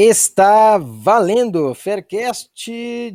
Está valendo Faircast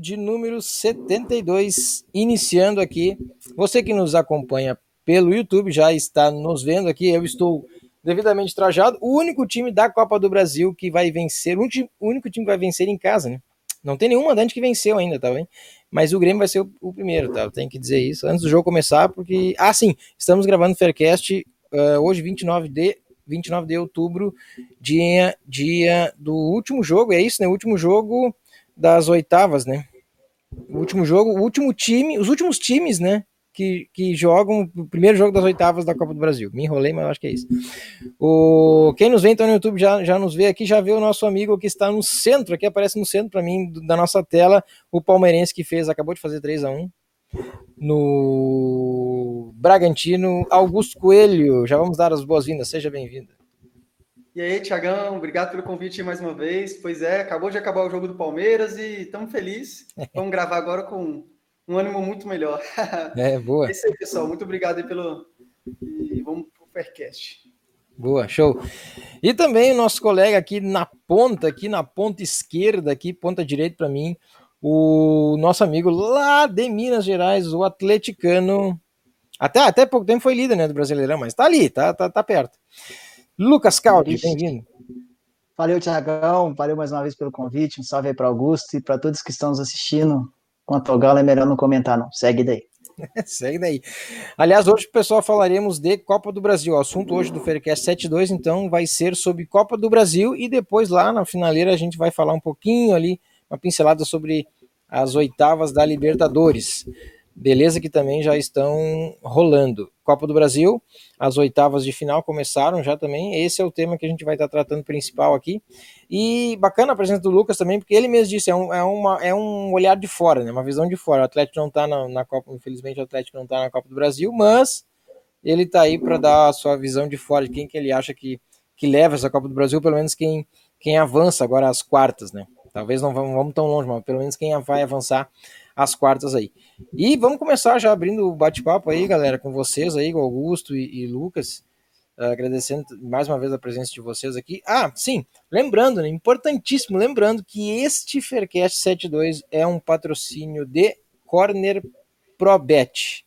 de número 72, iniciando aqui. Você que nos acompanha pelo YouTube já está nos vendo aqui. Eu estou devidamente trajado. O único time da Copa do Brasil que vai vencer, o único time que vai vencer em casa, né? Não tem nenhum mandante que venceu ainda, tá bem? Mas o Grêmio vai ser o, primeiro, tá? Eu tenho que dizer isso antes do jogo começar, porque. Ah, sim, estamos gravando o Faircast uh, hoje, 29 de 29 de outubro, dia, dia do último jogo, é isso, né? O último jogo das oitavas, né? O último jogo, o último time, os últimos times, né? Que, que jogam o primeiro jogo das oitavas da Copa do Brasil. Me enrolei, mas eu acho que é isso. O, quem nos vê então no YouTube já, já nos vê aqui, já vê o nosso amigo que está no centro, aqui aparece no centro para mim da nossa tela, o palmeirense que fez, acabou de fazer 3 a 1 no Bragantino, Augusto Coelho. Já vamos dar as boas-vindas, seja bem-vindo. E aí, Tiagão, obrigado pelo convite mais uma vez. Pois é, acabou de acabar o jogo do Palmeiras e estamos felizes. Vamos gravar agora com um ânimo muito melhor. É, boa. É isso aí, pessoal. Muito obrigado aí pelo. E vamos pro Faircast. Boa, show. E também o nosso colega aqui na ponta, aqui na ponta esquerda, aqui, ponta direita para mim, o nosso amigo lá de Minas Gerais, o atleticano. Até, até pouco tempo foi líder né, do Brasileirão, mas tá ali, tá, tá, tá perto. Lucas Caldi, bem-vindo. Valeu, Tiagão. Valeu mais uma vez pelo convite. Um salve aí para Augusto e para todos que estão nos assistindo. Quanto ao Galo, é melhor não comentar, não. Segue daí. Segue daí. Aliás, hoje, pessoal, falaremos de Copa do Brasil. O assunto hoje do Faircast 72, então, vai ser sobre Copa do Brasil e depois lá na finaleira a gente vai falar um pouquinho ali uma pincelada sobre as oitavas da Libertadores. Beleza que também já estão rolando. Copa do Brasil, as oitavas de final começaram já também. Esse é o tema que a gente vai estar tratando principal aqui. E bacana a presença do Lucas também, porque ele mesmo disse, é um, é uma, é um olhar de fora, né? uma visão de fora. O Atlético não está na, na, Copa, infelizmente o Atlético não está na Copa do Brasil, mas ele está aí para dar a sua visão de fora, de quem que ele acha que, que leva essa Copa do Brasil, pelo menos quem, quem avança agora às quartas, né? Talvez não vamos, vamos tão longe, mas pelo menos quem vai avançar as quartas aí. E vamos começar já abrindo o bate-papo aí, galera, com vocês aí, com Augusto e, e Lucas. Uh, agradecendo mais uma vez a presença de vocês aqui. Ah, sim, lembrando, né, importantíssimo, lembrando que este Faircast 72 é um patrocínio de Corner ProBet.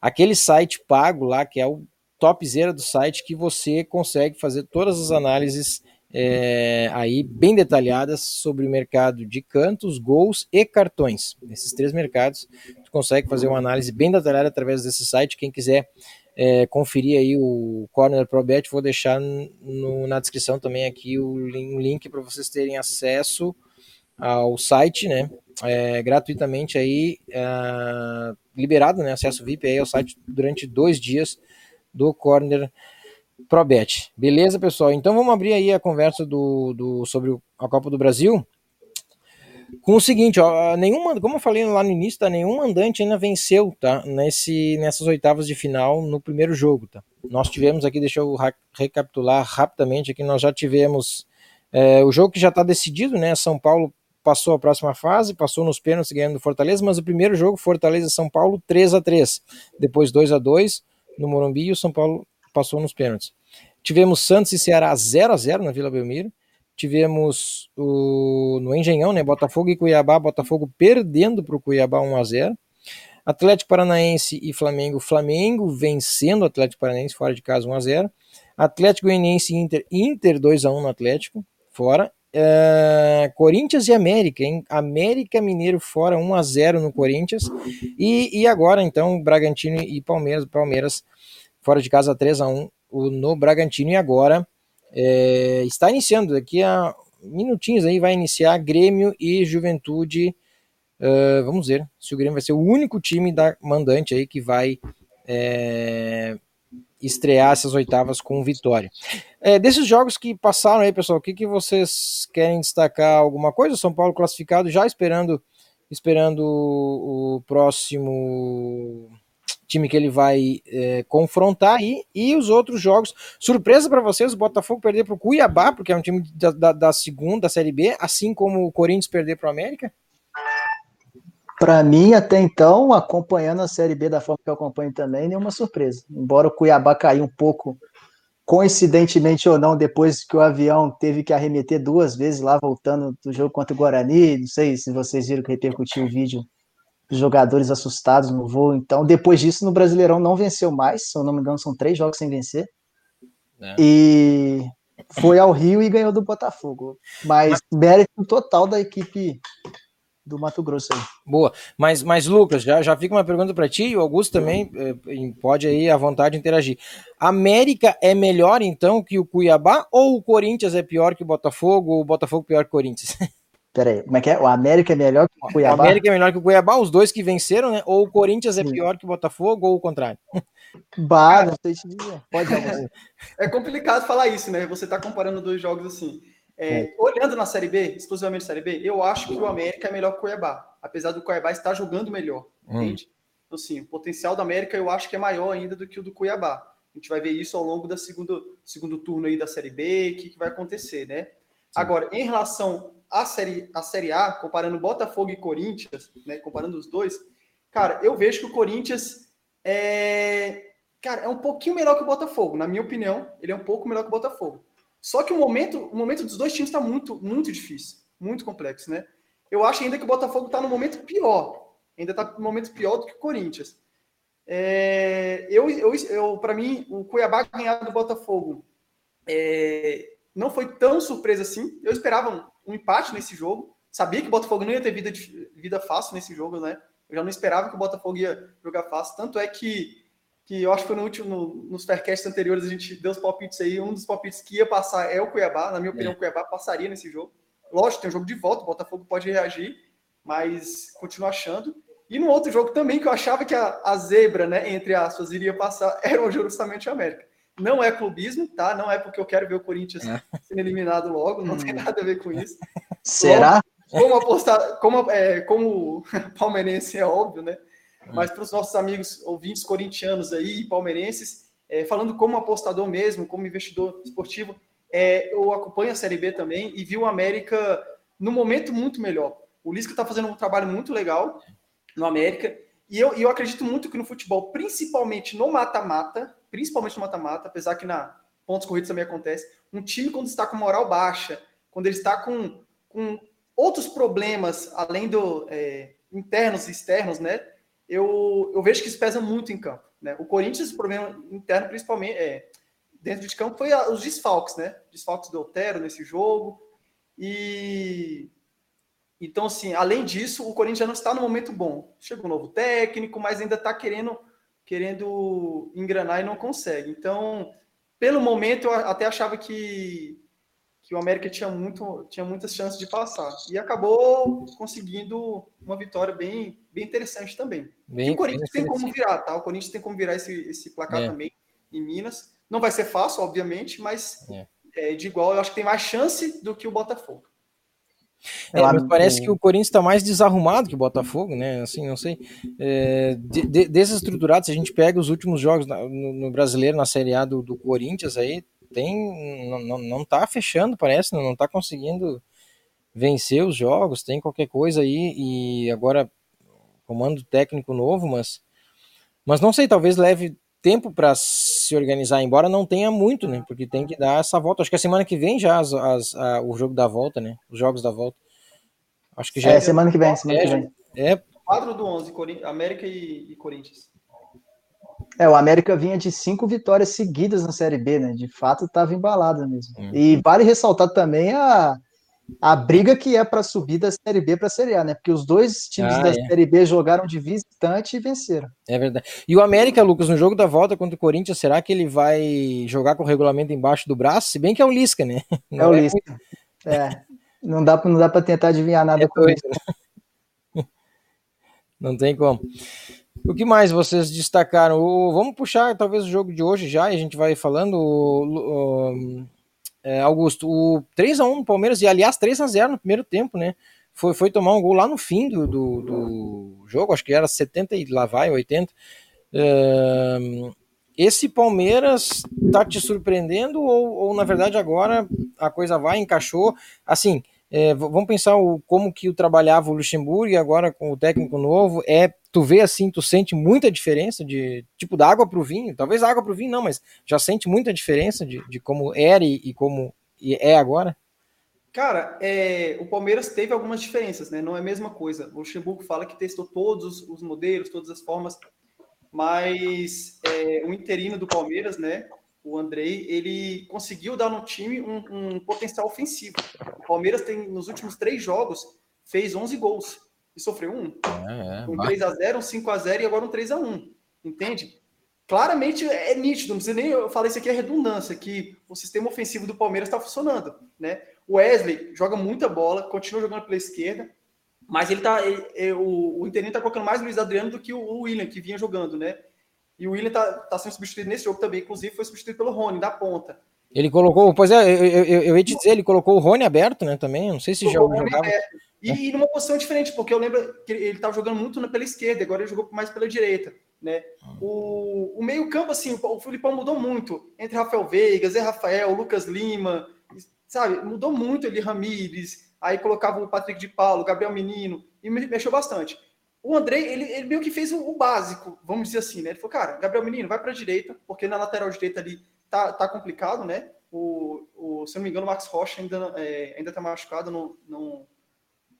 Aquele site pago lá, que é o topzera do site, que você consegue fazer todas as análises é, aí bem detalhadas sobre o mercado de cantos, gols e cartões. Nesses três mercados, tu consegue fazer uma análise bem detalhada através desse site. Quem quiser é, conferir aí o Corner Pro Bet, vou deixar no, na descrição também aqui o link, para vocês terem acesso ao site, né? É, gratuitamente aí, é, liberado, né? Acesso VIP aí ao site durante dois dias do Corner Probet. Beleza, pessoal? Então vamos abrir aí a conversa do, do, sobre a Copa do Brasil. Com o seguinte, ó, nenhum, como eu falei lá no início, tá, nenhum mandante ainda venceu, tá? Nesse, nessas oitavas de final no primeiro jogo, tá? Nós tivemos aqui, deixa eu recapitular rapidamente aqui, nós já tivemos é, o jogo que já está decidido, né? São Paulo passou a próxima fase, passou nos pênaltis ganhando do Fortaleza, mas o primeiro jogo, Fortaleza São Paulo, 3 a 3 Depois 2 a 2 no Morumbi e o São Paulo passou nos pênaltis. Tivemos Santos e Ceará 0 a 0 na Vila Belmiro. Tivemos o, no Engenhão, né? Botafogo e Cuiabá, Botafogo perdendo para o Cuiabá 1 a 0 Atlético Paranaense e Flamengo, Flamengo vencendo o Atlético Paranaense fora de casa 1 a 0 Atlético Goianiense e Inter, Inter 2 a 1 no Atlético, fora. Uh, Corinthians e América, hein? América Mineiro fora 1 a 0 no Corinthians. E, e agora, então, Bragantino e Palmeiras, Palmeiras fora de casa 3 a 1 no Bragantino. E agora é, está iniciando, daqui a minutinhos aí vai iniciar Grêmio e Juventude. Uh, vamos ver se o Grêmio vai ser o único time da mandante aí que vai é, estrear essas oitavas com vitória. É, desses jogos que passaram aí, pessoal, o que, que vocês querem destacar? Alguma coisa? São Paulo classificado já esperando esperando o próximo time que ele vai é, confrontar aí, e os outros jogos. Surpresa para vocês, o Botafogo perder para o Cuiabá, porque é um time da, da, da, segunda, da Série B, assim como o Corinthians perder para o América? Para mim, até então, acompanhando a Série B da forma que eu acompanho também, nenhuma surpresa. Embora o Cuiabá caiu um pouco, coincidentemente ou não, depois que o avião teve que arremeter duas vezes lá, voltando do jogo contra o Guarani. Não sei se vocês viram que repercutiu o vídeo jogadores assustados no voo. Então, depois disso, no Brasileirão não venceu mais. Se eu não me engano, são três jogos sem vencer. É. E foi ao Rio e ganhou do Botafogo. Mas, mérito total da equipe do Mato Grosso aí. Boa. Mas, mas Lucas, já, já fica uma pergunta para ti, e o Augusto também eh, pode aí à vontade interagir. América é melhor então que o Cuiabá ou o Corinthians é pior que o Botafogo ou o Botafogo pior que o Corinthians? Peraí, como é que é? O América é melhor que o Cuiabá? O América é melhor que o Cuiabá, os dois que venceram, né? Ou o Corinthians é Sim. pior que o Botafogo ou o contrário? Bah, não sei te dizer. Pode É complicado falar isso, né? Você tá comparando dois jogos assim. É, olhando na Série B, exclusivamente Série B, eu acho que o América é melhor que o Cuiabá, apesar do Cuiabá estar jogando melhor, hum. entende? Então, assim, o potencial do América eu acho que é maior ainda do que o do Cuiabá. A gente vai ver isso ao longo do segundo, segundo turno aí da Série B, o que, que vai acontecer, né? Sim. Agora, em relação à série, à série A, comparando Botafogo e Corinthians, né, comparando os dois, cara, eu vejo que o Corinthians é, cara, é um pouquinho melhor que o Botafogo, na minha opinião, ele é um pouco melhor que o Botafogo. Só que o momento, o momento dos dois times está muito, muito difícil, muito complexo, né? Eu acho ainda que o Botafogo está no momento pior, ainda está no momento pior do que o Corinthians. É, eu, eu, eu para mim, o Cuiabá ganhar do Botafogo é, não foi tão surpresa assim. Eu esperava um, empate nesse jogo. Sabia que o Botafogo não ia ter vida, vida fácil nesse jogo, né? Eu já não esperava que o Botafogo ia jogar fácil. Tanto é que que eu acho que foi no último, no, nos Faircasts anteriores, a gente deu os palpites aí. Um dos palpites que ia passar é o Cuiabá. Na minha opinião, é. o Cuiabá passaria nesse jogo. Lógico, tem um jogo de volta, o Botafogo pode reagir, mas continuo achando. E no outro jogo também, que eu achava que a, a zebra, né, entre aspas, iria passar, era o justamente o América. Não é clubismo, tá? Não é porque eu quero ver o Corinthians é. sendo eliminado logo, não hum. tem nada a ver com isso. Será? Como, como apostar, como, é, como palmeirense é óbvio, né? mas para os nossos amigos ouvintes corintianos aí, palmeirenses, é, falando como apostador mesmo, como investidor esportivo, é, eu acompanho a Série B também e vi o América no momento muito melhor. O Lisca está fazendo um trabalho muito legal no América e eu, eu acredito muito que no futebol, principalmente no mata-mata, principalmente no mata-mata, apesar que na pontos corridos também acontece, um time quando está com moral baixa, quando ele está com, com outros problemas além do é, internos e externos, né? eu, eu vejo que isso pesa muito em campo. Né? O Corinthians, o problema interno, principalmente, é, dentro de campo, foi os desfalques, né? Desfalques do Otero nesse jogo. E então, assim, além disso, o Corinthians já não está no momento bom. Chega um novo técnico, mas ainda está querendo, querendo engranar e não consegue. Então, pelo momento, eu até achava que que o América tinha, muito, tinha muitas chances de passar. E acabou conseguindo uma vitória bem, bem interessante também. Bem, o Corinthians tem como virar, tá? O Corinthians tem como virar esse, esse placar é. também em Minas. Não vai ser fácil, obviamente, mas é. É, de igual eu acho que tem mais chance do que o Botafogo. É, mas parece que o Corinthians está mais desarrumado que o Botafogo, né? Assim, não sei. É, de, de, desestruturado, se a gente pega os últimos jogos no, no brasileiro, na Série A do, do Corinthians, aí tem não, não tá fechando, parece, não, não tá conseguindo vencer os jogos, tem qualquer coisa aí e agora comando técnico novo, mas mas não sei, talvez leve tempo para se organizar, embora não tenha muito, né? Porque tem que dar essa volta. Acho que a semana que vem já as, as, a, o jogo da volta, né? Os jogos da volta. Acho que já é, é semana que vem, semana é, que vem. É. Quadro do 11, América e, e Corinthians. É, o América vinha de cinco vitórias seguidas na Série B, né? De fato, estava embalado mesmo. Uhum. E vale ressaltar também a, a briga que é para subir da Série B para a Série A, né? Porque os dois times ah, da é. Série B jogaram de visitante e venceram. É verdade. E o América, Lucas, no jogo da volta contra o Corinthians, será que ele vai jogar com o regulamento embaixo do braço? Se bem que é o Lisca, né? Não é o é Lisca. Muito... É. Não dá, não dá para tentar adivinhar nada é com isso. Não tem como. O que mais vocês destacaram? O, vamos puxar talvez o jogo de hoje já, e a gente vai falando. O, o, é, Augusto, o 3x1 no Palmeiras, e aliás, 3x0 no primeiro tempo, né? Foi, foi tomar um gol lá no fim do, do, do jogo, acho que era 70 e lá vai, 80. É, esse Palmeiras tá te surpreendendo ou, ou, na verdade agora a coisa vai, encaixou? Assim, é, vamos pensar o, como que o trabalhava o Luxemburgo e agora com o técnico novo, é tu vê assim, tu sente muita diferença de tipo da água para o vinho, talvez água para o vinho não, mas já sente muita diferença de, de como era e, e como é agora? Cara, é, o Palmeiras teve algumas diferenças, né? Não é a mesma coisa. O Luxemburgo fala que testou todos os, os modelos, todas as formas, mas é, o interino do Palmeiras, né? O Andrei, ele conseguiu dar no time um, um potencial ofensivo. O Palmeiras tem, nos últimos três jogos, fez 11 gols e sofreu um. É, é, um 3x0, um 5x0 e agora um 3x1. Entende? Claramente é nítido, não precisa nem eu falei isso aqui é redundância, que o sistema ofensivo do Palmeiras está funcionando, né? O Wesley joga muita bola, continua jogando pela esquerda, mas ele tá. Ele, ele, o, o Interino tá colocando mais o Luiz Adriano do que o, o William, que vinha jogando, né? E o William tá, tá sendo substituído nesse jogo também, inclusive foi substituído pelo Rony, da ponta. Ele colocou, pois é, eu, eu, eu ia te dizer, ele colocou o Rony aberto, né, também, não sei se já jogava. E, e numa posição diferente, porque eu lembro que ele estava jogando muito pela esquerda, agora ele jogou mais pela direita, né? O, o meio campo, assim, o Filipão mudou muito, entre Rafael Veiga, Zé Rafael, Lucas Lima, sabe, mudou muito ele, Ramires, aí colocava o Patrick de Paulo, Gabriel Menino, e mexeu bastante. O André, ele, ele meio que fez o, o, básico, vamos dizer assim, né? Ele falou, cara, Gabriel Menino, vai para a direita, porque na lateral direita ali tá, tá complicado, né? O, o, se eu não me engano, o Max Rocha ainda, é, ainda tá machucado, não, não,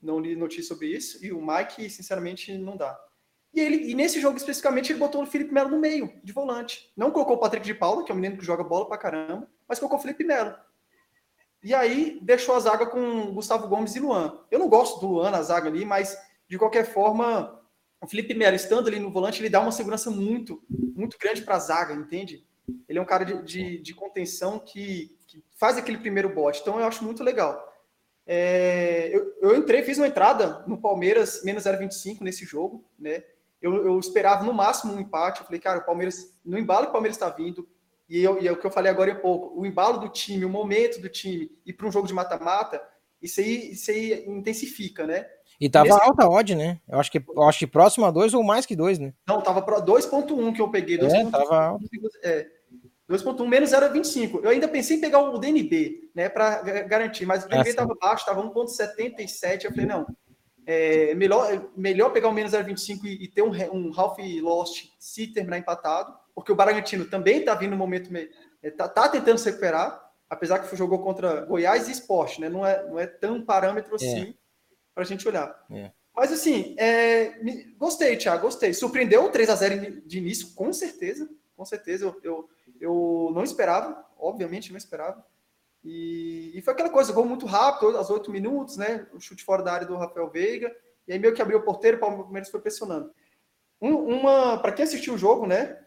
não li notícia sobre isso, e o Mike, sinceramente, não dá. E, ele, e nesse jogo especificamente, ele botou o Felipe Melo no meio, de volante. Não colocou o Patrick de Paula, que é um menino que joga bola pra caramba, mas colocou o Felipe Melo. E aí deixou a zaga com Gustavo Gomes e Luan. Eu não gosto do Luan na zaga ali, mas de qualquer forma, o Felipe Melo estando ali no volante, ele dá uma segurança muito, muito grande para a zaga, entende? Ele é um cara de, de, de contenção que, que, faz aquele primeiro bote. Então eu acho muito legal. É, eu, eu, entrei, fiz uma entrada no Palmeiras menos 0,25 nesse jogo, né? Eu, eu, esperava no máximo um empate. Eu falei, cara, o Palmeiras, no embalo que o Palmeiras está vindo, e, eu, e é o que eu falei agora há pouco, o embalo do time, o momento do time, e para um jogo de mata-mata, isso aí, isso aí intensifica, né? E tava Nesse... alta odd, né? Eu acho que, eu acho que próximo a dois ou mais que dois, né? Não, tava para 2.1 que eu peguei. 2. É, tava alto. É, 2.1 menos 0,25. Eu ainda pensei em pegar o DNB, né, para garantir, mas o DNB estava é, baixo, estava 1.77. Eu falei, não, é melhor, melhor pegar o menos 0,25 e, e ter um, um half lost se terminar empatado porque o Bragantino também está vindo no momento, está tá tentando se recuperar, apesar que jogou contra Goiás e Esporte, né? Não é, não é tão parâmetro é. assim é. Para a gente olhar. É. Mas assim, é, gostei, Thiago, gostei. Surpreendeu o 3 a 0 de início, com certeza, com certeza. Eu, eu, eu não esperava, obviamente não esperava. E, e, foi aquela coisa, gol muito rápido, aos oito minutos, né? O chute fora da área do Rafael Veiga. E aí meio que abriu o porteiro, o Palmeiras foi pressionando. Um, uma, para quem assistiu o jogo, né?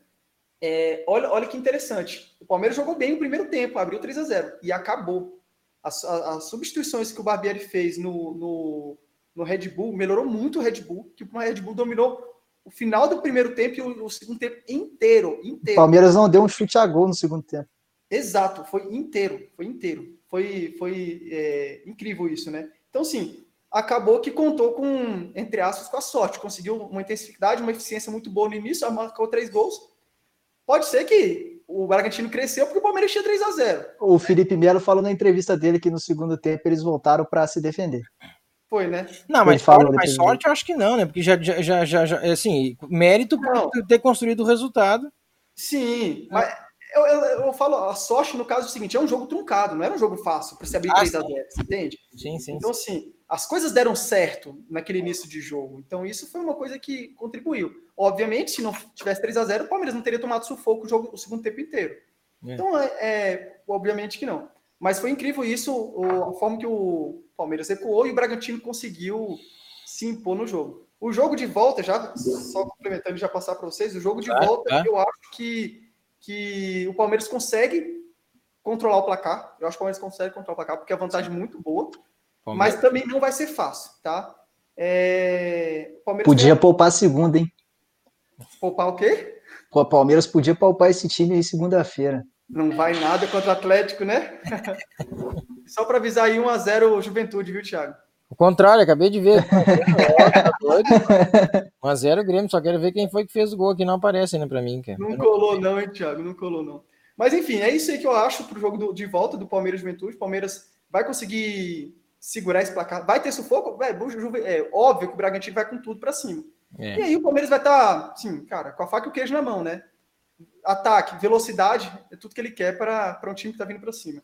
É, olha, olha que interessante. O Palmeiras jogou bem o primeiro tempo, abriu 3 a 0 e acabou. As, as, as substituições que o Barbieri fez no, no, no, Red Bull melhorou muito o Red Bull, que o Red Bull dominou o final do primeiro tempo e o, o segundo tempo inteiro, inteiro. O Palmeiras não deu um chute a gol no segundo tempo. Exato, foi inteiro, foi inteiro. Foi, foi é, incrível isso, né? Então, sim, acabou que contou com, entre aspas, com a sorte. Conseguiu uma intensidade, uma eficiência muito boa no início, marcou três gols Pode ser que o Bragantino cresceu porque o Palmeiras tinha 3 a 0 O Felipe Melo falou na entrevista dele que no segundo tempo eles voltaram para se defender. Foi, né? Não, mas, sorte, mas sorte eu acho que não, né? Porque já, já, já, já assim, mérito por ter construído o resultado. Sim, mas eu, eu, eu, falo, a sorte no caso é o seguinte: é um jogo truncado, não era um jogo fácil para se abrir ah, 3 a 0 entende? Sim, sim. Então, assim, as coisas deram certo naquele início de jogo. Então, isso foi uma coisa que contribuiu. Obviamente, se não tivesse 3 a 0 o Palmeiras não teria tomado sufoco o, jogo, o segundo tempo inteiro. É. Então, é, é, obviamente que não. Mas foi incrível isso, o, a forma que o Palmeiras recuou e o Bragantino conseguiu se impor no jogo. O jogo de volta, já só complementando e já passar para vocês, o jogo de volta, eu acho que, que o Palmeiras consegue controlar o placar. Eu acho que o Palmeiras consegue controlar o placar, porque a vantagem é muito boa. Palmeiras. Mas também não vai ser fácil, tá? É... Podia poupar a segunda, hein? Poupar o quê? O Palmeiras podia poupar esse time aí segunda-feira. Não vai nada contra o Atlético, né? Só para avisar aí 1x0 Juventude, viu, Thiago? O contrário, acabei de ver. 1x0 Grêmio, só quero ver quem foi que fez o gol aqui, não aparece ainda pra mim, cara. Não colou não, hein, Thiago? Não colou não. Mas enfim, é isso aí que eu acho pro jogo do- de volta do Palmeiras e Juventude. O Palmeiras vai conseguir segurar esse placar. Vai ter sufoco? É, é óbvio que o Bragantino vai com tudo pra cima. É. E aí o Palmeiras vai estar, sim, cara, com a faca e o queijo na mão, né? Ataque, velocidade, é tudo que ele quer para um time que tá vindo pra cima.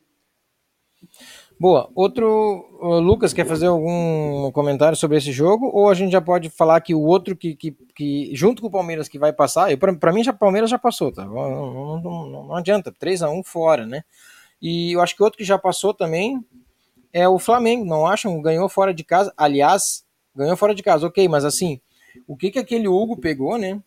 Boa. Outro, Lucas, quer fazer algum comentário sobre esse jogo? Ou a gente já pode falar que o outro que, que, que junto com o Palmeiras que vai passar, pra mim já o Palmeiras já passou, tá? Não, não, não- não adianta, 3x1 fora, né? E eu acho que outro que já passou também é o Flamengo, não acham? Ganhou fora de casa. Aliás, ganhou fora de casa, ok, mas assim, o que que aquele Hugo pegou, né?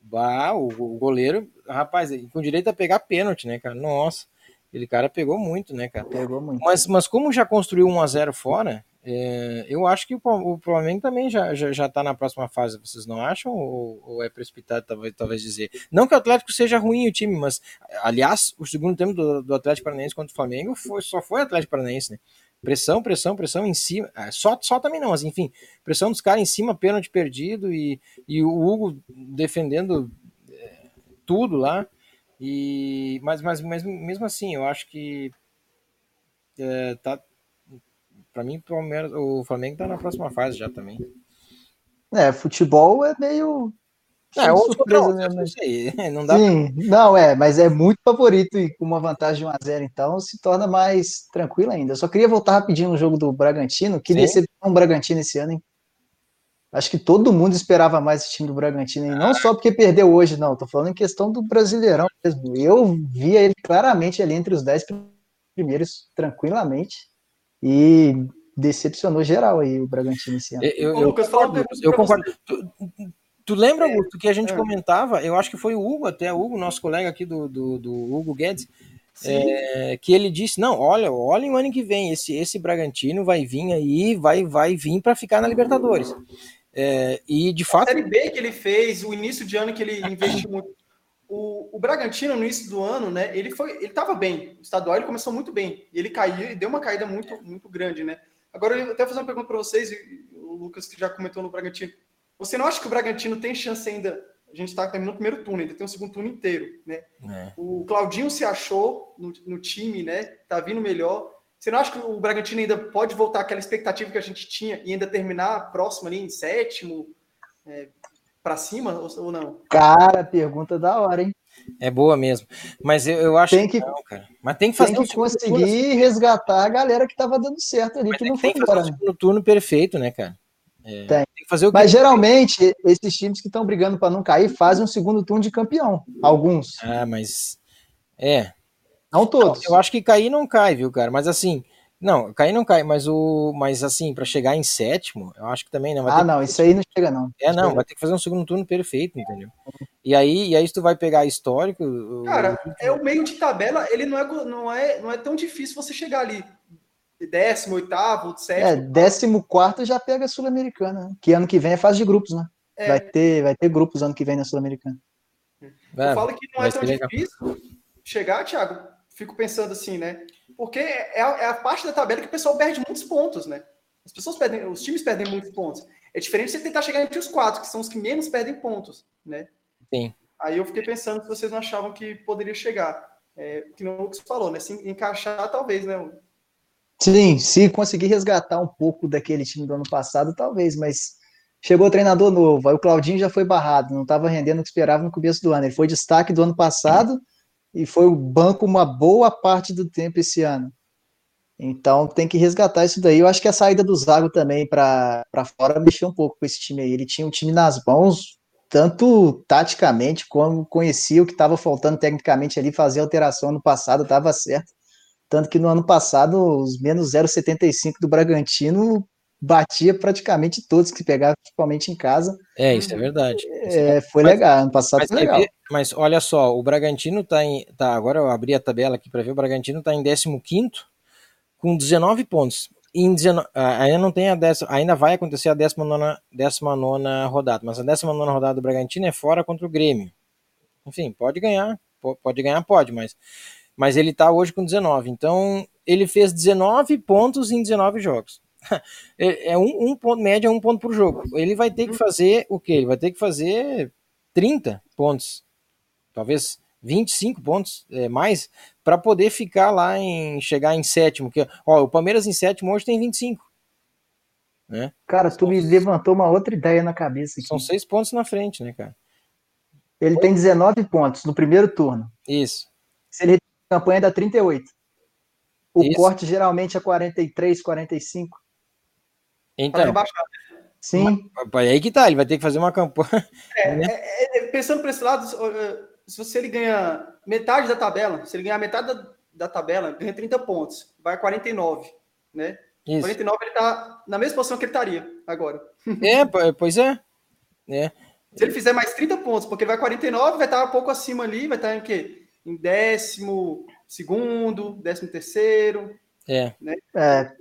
Bah, o, o goleiro, rapaz, com direito a pegar pênalti, né, cara? Nossa, aquele cara pegou muito, né, cara? Pegou muito. Mas, mas como já construiu 1 a 0 fora, é, eu acho que o, o Flamengo também já, já, já tá na próxima fase, vocês não acham? Ou, ou é precipitado, talvez, talvez dizer? Não que o Atlético seja ruim o time, mas, aliás, o segundo tempo do, do Atlético Paranaense contra o Flamengo foi, só foi Atlético Paranaense, né? Pressão, pressão, pressão em cima. ah, Só, só também não, mas enfim, pressão dos caras em cima, pênalti perdido e, e o Hugo defendendo é, tudo lá. E, mas, mas, mas mesmo assim, eu acho que é, tá, para mim, o Palmeiras, o Flamengo tá na próxima fase já também. É, futebol é meio. É, ou surpresa mesmo, não né? sei, não dá Sim, não, é, mas é muito favorito e com uma vantagem de 1x0, então se torna mais tranquilo ainda. Eu só queria voltar rapidinho no jogo do Bragantino, que Sim. decepção o Bragantino esse ano, hein? Acho que todo mundo esperava mais esse time do Bragantino, e não só porque perdeu hoje, não, tô falando em questão do Brasileirão mesmo. Eu via ele claramente ali entre os 10 primeiros, tranquilamente, e decepcionou geral aí o Bragantino esse ano. Eu, Ô, eu, Lucas, fala concordo, eu concordo. Tu, tu lembra, Augusto, que a gente é. comentava, eu acho que foi o Hugo, até o Hugo, nosso colega aqui do, do, do Hugo Guedes, é, que ele disse, não, olha, olha o ano que vem, esse, esse Bragantino vai vir aí, vai, vai vir para ficar na Libertadores. É, e de A fato, Série B que ele fez, o início de ano que ele investiu muito. O, o Bragantino, no início do ano, né? Ele foi, ele estava bem. O estadual ele começou muito bem. E ele caiu e deu uma caída muito, muito grande, né? Agora, eu até fazer uma pergunta para vocês, e o Lucas que já comentou no Bragantino. Você não acha que o Bragantino tem chance ainda? A gente está terminando o primeiro turno, ainda tem o segundo turno inteiro, né? É. O Claudinho se achou no, no time, né? Tá vindo melhor. Você não acha que o Bragantino ainda pode voltar àquela expectativa que a gente tinha e ainda terminar próximo ali em sétimo, é, para cima ou, não? Cara, pergunta da hora, hein? é boa mesmo. Mas eu, eu acho Tem que- não, cara. Mas tem que fazer Tem um que turno, conseguir resgatar a galera que tava dando certo ali, Mas que tem, não tem foi que fazer embora. um né? segundo turno perfeito, né, cara? É, Tem. que fazer o que Mas geralmente, esses times que estão brigando para não cair fazem um segundo turno de campeão. Alguns. Ah, mas. É. Não todos. Eu acho que cair não cai, viu, cara? Mas assim. Não, cair não cai, mas o. Mas assim, pra chegar em sétimo, eu acho que também não. Vai Ah, ter não, que- isso aí não chega, não. É, não, vai ter que fazer um segundo turno perfeito, entendeu? E aí, e aí se tu vai pegar histórico. o- Cara, é o meio de tabela, ele não é, não é, não é tão difícil você chegar ali. Décimo, oitavo, É, sétimo. décimo quarto já pega a Sul-Americana, né? que ano que vem é fase de grupos, né? É. Vai, ter, vai ter grupos ano que vem na Sul-Americana. É, Eu falo que não vai é tão legal. difícil chegar, Thiago. Fico pensando assim, né? Porque é a, é a parte da tabela que o pessoal perde muitos pontos, né? As pessoas perdem, os times perdem muitos pontos. É diferente você tentar chegar entre os quatro, que são os que menos perdem pontos, né? Sim. Aí eu fiquei pensando se vocês não achavam que poderia chegar. É, que não o Lucas falou, né? Se encaixar, talvez, né? Sim, se conseguir resgatar um pouco daquele time do ano passado, talvez, mas chegou o treinador novo, aí o Claudinho já foi barrado, não estava rendendo o que esperava no começo do ano. Ele foi destaque do ano passado e foi o banco uma boa parte do tempo esse ano. Então tem que resgatar isso daí. Eu acho que a saída do Zago também para fora mexeu um pouco com esse time aí. Ele tinha um time nas mãos, tanto taticamente como conhecia o que estava faltando tecnicamente ali, fazer alteração no passado, estava certo. Tanto que no ano passado, os menos 0,75 do Bragantino batia praticamente todos que pegava, principalmente em casa. É, isso é verdade. É, foi Mas- legal, ano passado Mas, foi legal. ver? Mas olha só, o Bragantino tá em. Tá, agora eu abri a tabela aqui para ver, o Bragantino tá em 15 com 19 pontos. em 19, ah, ainda não tem a décima, ainda vai acontecer a 19, 19 rodada, mas a 19 rodada do Bragantino é fora contra o Grêmio. Enfim, pode ganhar, pode ganhar, pode, mas, mas ele tá hoje com 19. Então, ele fez 19 pontos em 19 jogos. É, é um, um ponto, média, um ponto por jogo. Ele vai ter que fazer o quê? Ele vai ter que fazer 30 pontos, talvez 25 pontos é, mais, para poder ficar lá em chegar em sétimo. Que, ó, o Palmeiras em sétimo hoje tem 25. Né? Cara, tu me levantou uma outra ideia na cabeça. Aqui. São seis pontos na frente, né, cara? Ele tem 19 pontos no primeiro turno. Isso. Se ele campanha dá 38. O Isso. corte geralmente é 43, 45. Então, sim. Mas, aí que tá, ele vai ter que fazer uma campanha. É, né? é, é, pensando por esse lado, se você ele ganha metade da tabela, se ele ganhar metade da, da tabela, ganha 30 pontos, vai a 49, né? Isso. 49 ele tá na mesma posição que ele estaria agora. É, pois é. é. Se ele fizer mais 30 pontos, porque ele vai 49, vai estar um pouco acima ali, vai estar em quê? Em décimo segundo, décimo terceiro. É. Né? é.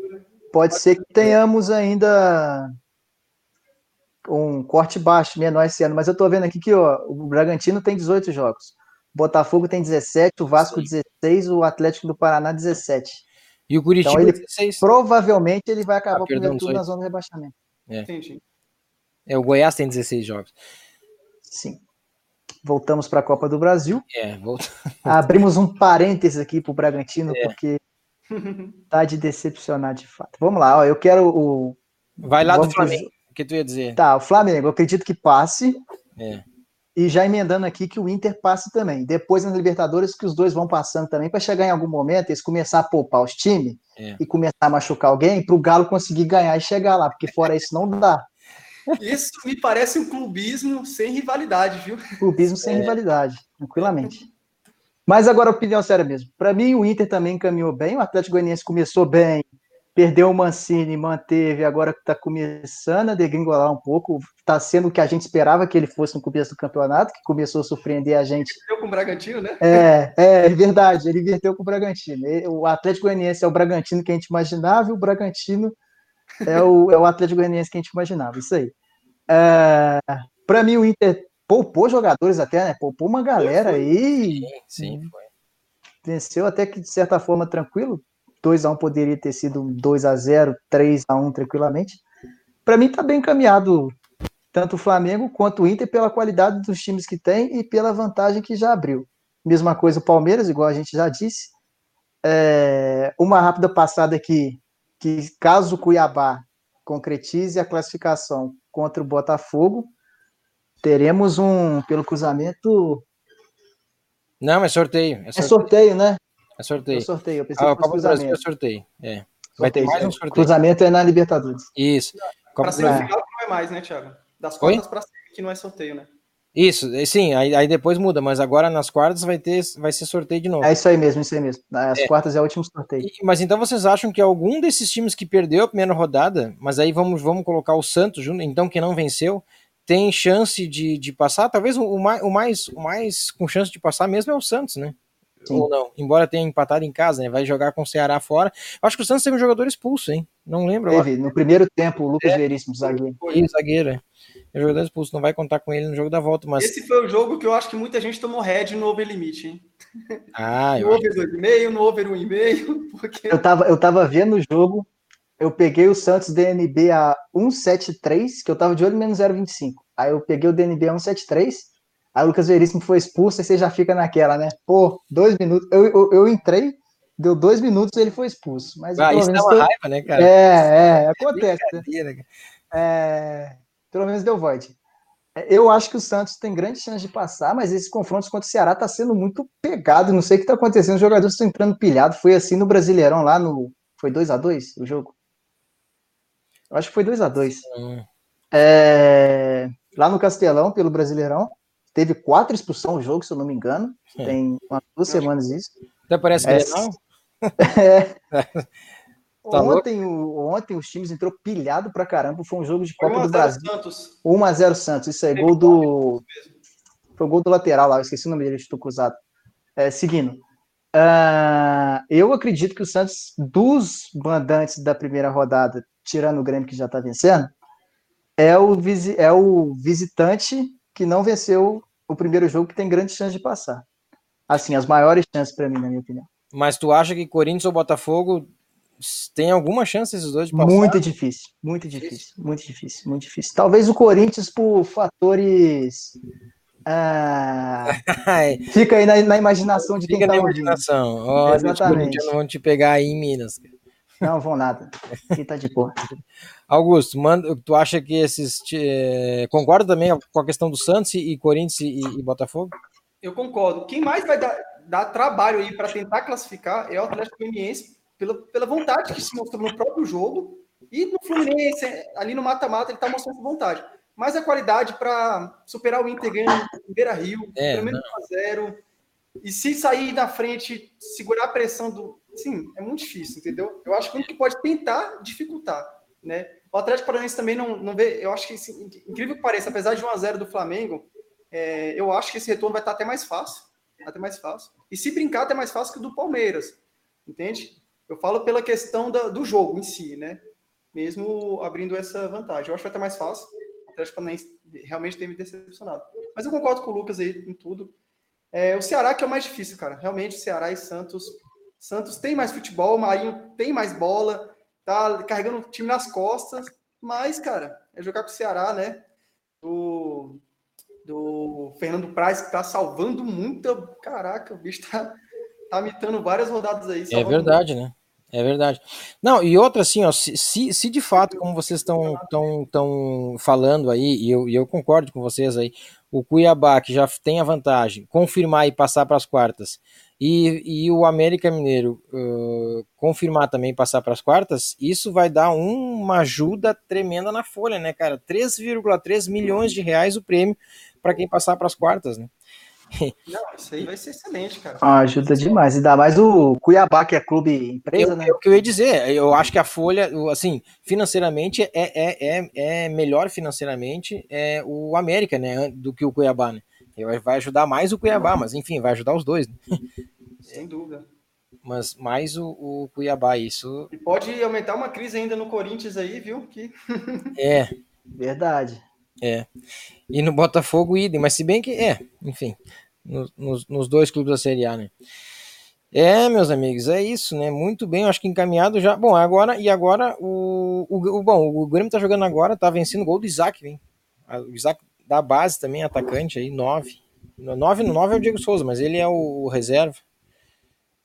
Pode ser que tenhamos ainda um corte baixo, menor esse ano, mas eu tô vendo aqui que ó, o Bragantino tem 18 jogos, o Botafogo tem 17, o Vasco Sim. 16, o Atlético do Paraná 17. E o Curitiba então, ele, 16. Provavelmente ele vai acabar ah, perdão, tudo na zona de rebaixamento. É. é, o Goiás tem 16 jogos. Sim. Voltamos para a Copa do Brasil. É, volta... Abrimos um parênteses aqui para o Bragantino, é. porque tá de decepcionar de fato. Vamos lá, ó, eu quero o. Vai lá do Flamengo, o que tu ia dizer? Tá, o Flamengo, eu acredito que passe. É. E já emendando aqui que o Inter passe também. Depois nas Libertadores, que os dois vão passando também, para chegar em algum momento, eles começar a poupar os times é. e começar a machucar alguém, para o Galo conseguir ganhar e chegar lá, porque fora isso não dá. Isso me parece um clubismo sem rivalidade, viu? Clubismo sem é. rivalidade, tranquilamente. Mas agora, opinião séria mesmo. Para mim, o Inter também caminhou bem. O Atlético Goianiense começou bem, perdeu o Mancini, manteve, agora está começando a degringolar um pouco. Está sendo o que a gente esperava que ele fosse no começo do campeonato, que começou a surpreender a gente. Inverteu com o Bragantino, né? É, é, é verdade. Ele inverteu com o Bragantino. O Atlético Goianiense é o Bragantino que a gente imaginava, e o Bragantino é o, é o Atlético Goianiense que a gente imaginava, isso aí. É, para mim, o Inter poupou jogadores até, né? Poupou uma galera aí. Sim, sim, foi. Venceu até que, de certa forma, tranquilo. 2x1 poderia ter sido 2x0, 3x1 tranquilamente. Para mim, tá bem encaminhado tanto o Flamengo quanto o Inter pela qualidade dos times que tem e pela vantagem que já abriu. Mesma coisa o Palmeiras, igual a gente já disse. É, uma rápida passada aqui que caso o Cuiabá concretize a classificação contra o Botafogo, teremos um, pelo cruzamento. Não, é sorteio. É sorteio, é sorteio né? É sorteio. É sorteio. Eu pensei ah, que Copa do Brasil é sorteio. É. Vai ter mais um sorteio. Cruzamento é na Libertadores. Isso. Para semifinal não é mais, né, Thiago? Das quartas para que não é sorteio, né? Isso, sim, aí, aí, depois muda, mas agora nas quartas vai ter, vai ser sorteio de novo. É isso aí mesmo, isso aí mesmo. As é. quartas é o último sorteio. E, mas então vocês acham que algum desses times que perdeu a primeira rodada, mas aí vamos, vamos colocar o Santos junto, então que não venceu, tem chance de, de passar? Talvez o mais, o mais, o mais com chance de passar mesmo é o Santos, né? Sim. Ou não, embora tenha empatado em casa, né? Vai jogar com o Ceará fora. Acho que o Santos teve um jogador expulso, hein? Não lembro. Teve, no primeiro tempo, o Lucas é, Veríssimo, zagueiro. Foi, zagueiro, é jogador expulso, não vai contar com ele no jogo da volta. Mas... Esse foi o jogo que eu acho que muita gente tomou head no over limite, hein? Ah, no over 2,5, no over 1,5. Porque... Eu, tava, eu tava vendo o jogo, eu peguei o Santos DNB a 1,73, que eu tava de olho menos 0,25. Aí eu peguei o DNB a 1,73, aí o Lucas Veríssimo foi expulso, aí você já fica naquela, né? Pô, dois minutos. Eu, eu, eu entrei, deu dois minutos e ele foi expulso. Mas ah, isso dá uma raiva, né, cara? É, é, acontece. Né? É, pelo menos deu void. É, eu acho que o Santos tem grande chance de passar, mas esses confrontos contra o Ceará está sendo muito pegado. Não sei o que está acontecendo. Os jogadores estão entrando pilhados. Foi assim no Brasileirão, lá no. Foi 2 a 2 o jogo? Eu acho que foi 2 a 2 é... Lá no Castelão, pelo Brasileirão. Teve quatro expulsões o jogo, se eu não me engano. É. Tem umas duas semanas isso. Até parece que é, não. é. Tá ontem, o, ontem os times entrou pilhado pra caramba. Foi um jogo de Copa do Brasil. Santos. 1x0 Santos. Isso aí, gol do. Foi o gol do lateral lá, eu esqueci o nome dele, estou cruzado. É, seguindo. Ah, eu acredito que o Santos, dos mandantes da primeira rodada, tirando o Grêmio que já está vencendo, é o, visi- é o visitante que não venceu o primeiro jogo, que tem grande chance de passar. Assim, as maiores chances para mim, na minha opinião. Mas tu acha que Corinthians ou Botafogo tem alguma chance esses dois de passar? Muito difícil, muito difícil, muito difícil, muito difícil. Talvez o Corinthians por fatores. ah, fica aí na, na imaginação de quem Fica tá na imaginação. Olha, os Exatamente. corintianos vão te pegar aí em Minas. cara. Não vão nada. Aqui tá de boa. Augusto, manda, tu acha que esses. ti- eh, Concorda também com a questão do Santos e Corinthians e, e Botafogo? Eu concordo. Quem mais vai dar, dar trabalho aí para tentar classificar é o Atlético Goianiense, pela, pela vontade que se mostrou no próprio jogo. E no Fluminense, ali no mata-mata, ele está mostrando vontade. Mas a qualidade para superar o Inter ganhando em Beira Rio, É, pelo menos 1x0. E se sair na frente, segurar a pressão do. Sim, é muito difícil, entendeu? Eu acho que o que pode tentar dificultar, né? O Atlético Paranaense também não, não vê. Eu acho que, assim, incrível que pareça, apesar de 1x0 do Flamengo, é, eu acho que esse retorno vai estar até mais fácil. Até mais fácil. E se brincar, até mais fácil que o do Palmeiras. Entende? Eu falo pela questão da- do jogo em si, né? Mesmo abrindo essa vantagem. Eu acho que vai estar mais fácil. O Atlético Paranaense realmente tem me decepcionado. Mas eu concordo com o Lucas aí em tudo. É, o Ceará que é o mais difícil, cara. Realmente, Ceará e Santos. Santos tem mais futebol, o Marinho tem mais bola, tá carregando o time nas costas. Mas, cara, é jogar com o Ceará, né? Do, do Fernando Praz, que tá salvando muita. Caraca, o bicho tá, tá mitando várias rodadas aí. É verdade, né? É verdade. Não, e outra assim, ó, se, se, se de fato, como vocês estão tão, tão falando aí, e eu, e eu concordo com vocês aí, o Cuiabá, que já tem a vantagem, confirmar e passar para as quartas, e, e o América Mineiro uh, confirmar também e passar para as quartas, isso vai dar um- uma ajuda tremenda na folha, né, cara? 3,3 milhões de reais o prêmio para quem passar para as quartas, né? Não, isso aí vai ser excelente, cara. Ah, ajuda demais. Ainda mais o Cuiabá, que é clube empresa, Eu- né? É o que eu ia dizer. Eu acho que a Folha, assim, financeiramente é, é, é, é melhor financeiramente é o América, né, do que o Cuiabá, né? Vai ajudar mais o Cuiabá, mas enfim, vai ajudar os dois. Né? Sem dúvida. Mas mais o, o Cuiabá, isso E pode aumentar uma crise ainda no Corinthians aí, viu? Que é, Verdade. é. E no Botafogo, idem, mas se bem que é, enfim, no- nos, nos dois clubes da Série A, né? É, meus amigos, é isso, né? Muito bem, acho que encaminhado já. Bom, agora e agora o, o, o- bom, o Grêmio tá jogando agora, tá vencendo o gol do Isaac, hein? O Isaac da base também, atacante aí, 9. 9 no 9 é o Diego Souza, mas ele é o reserva.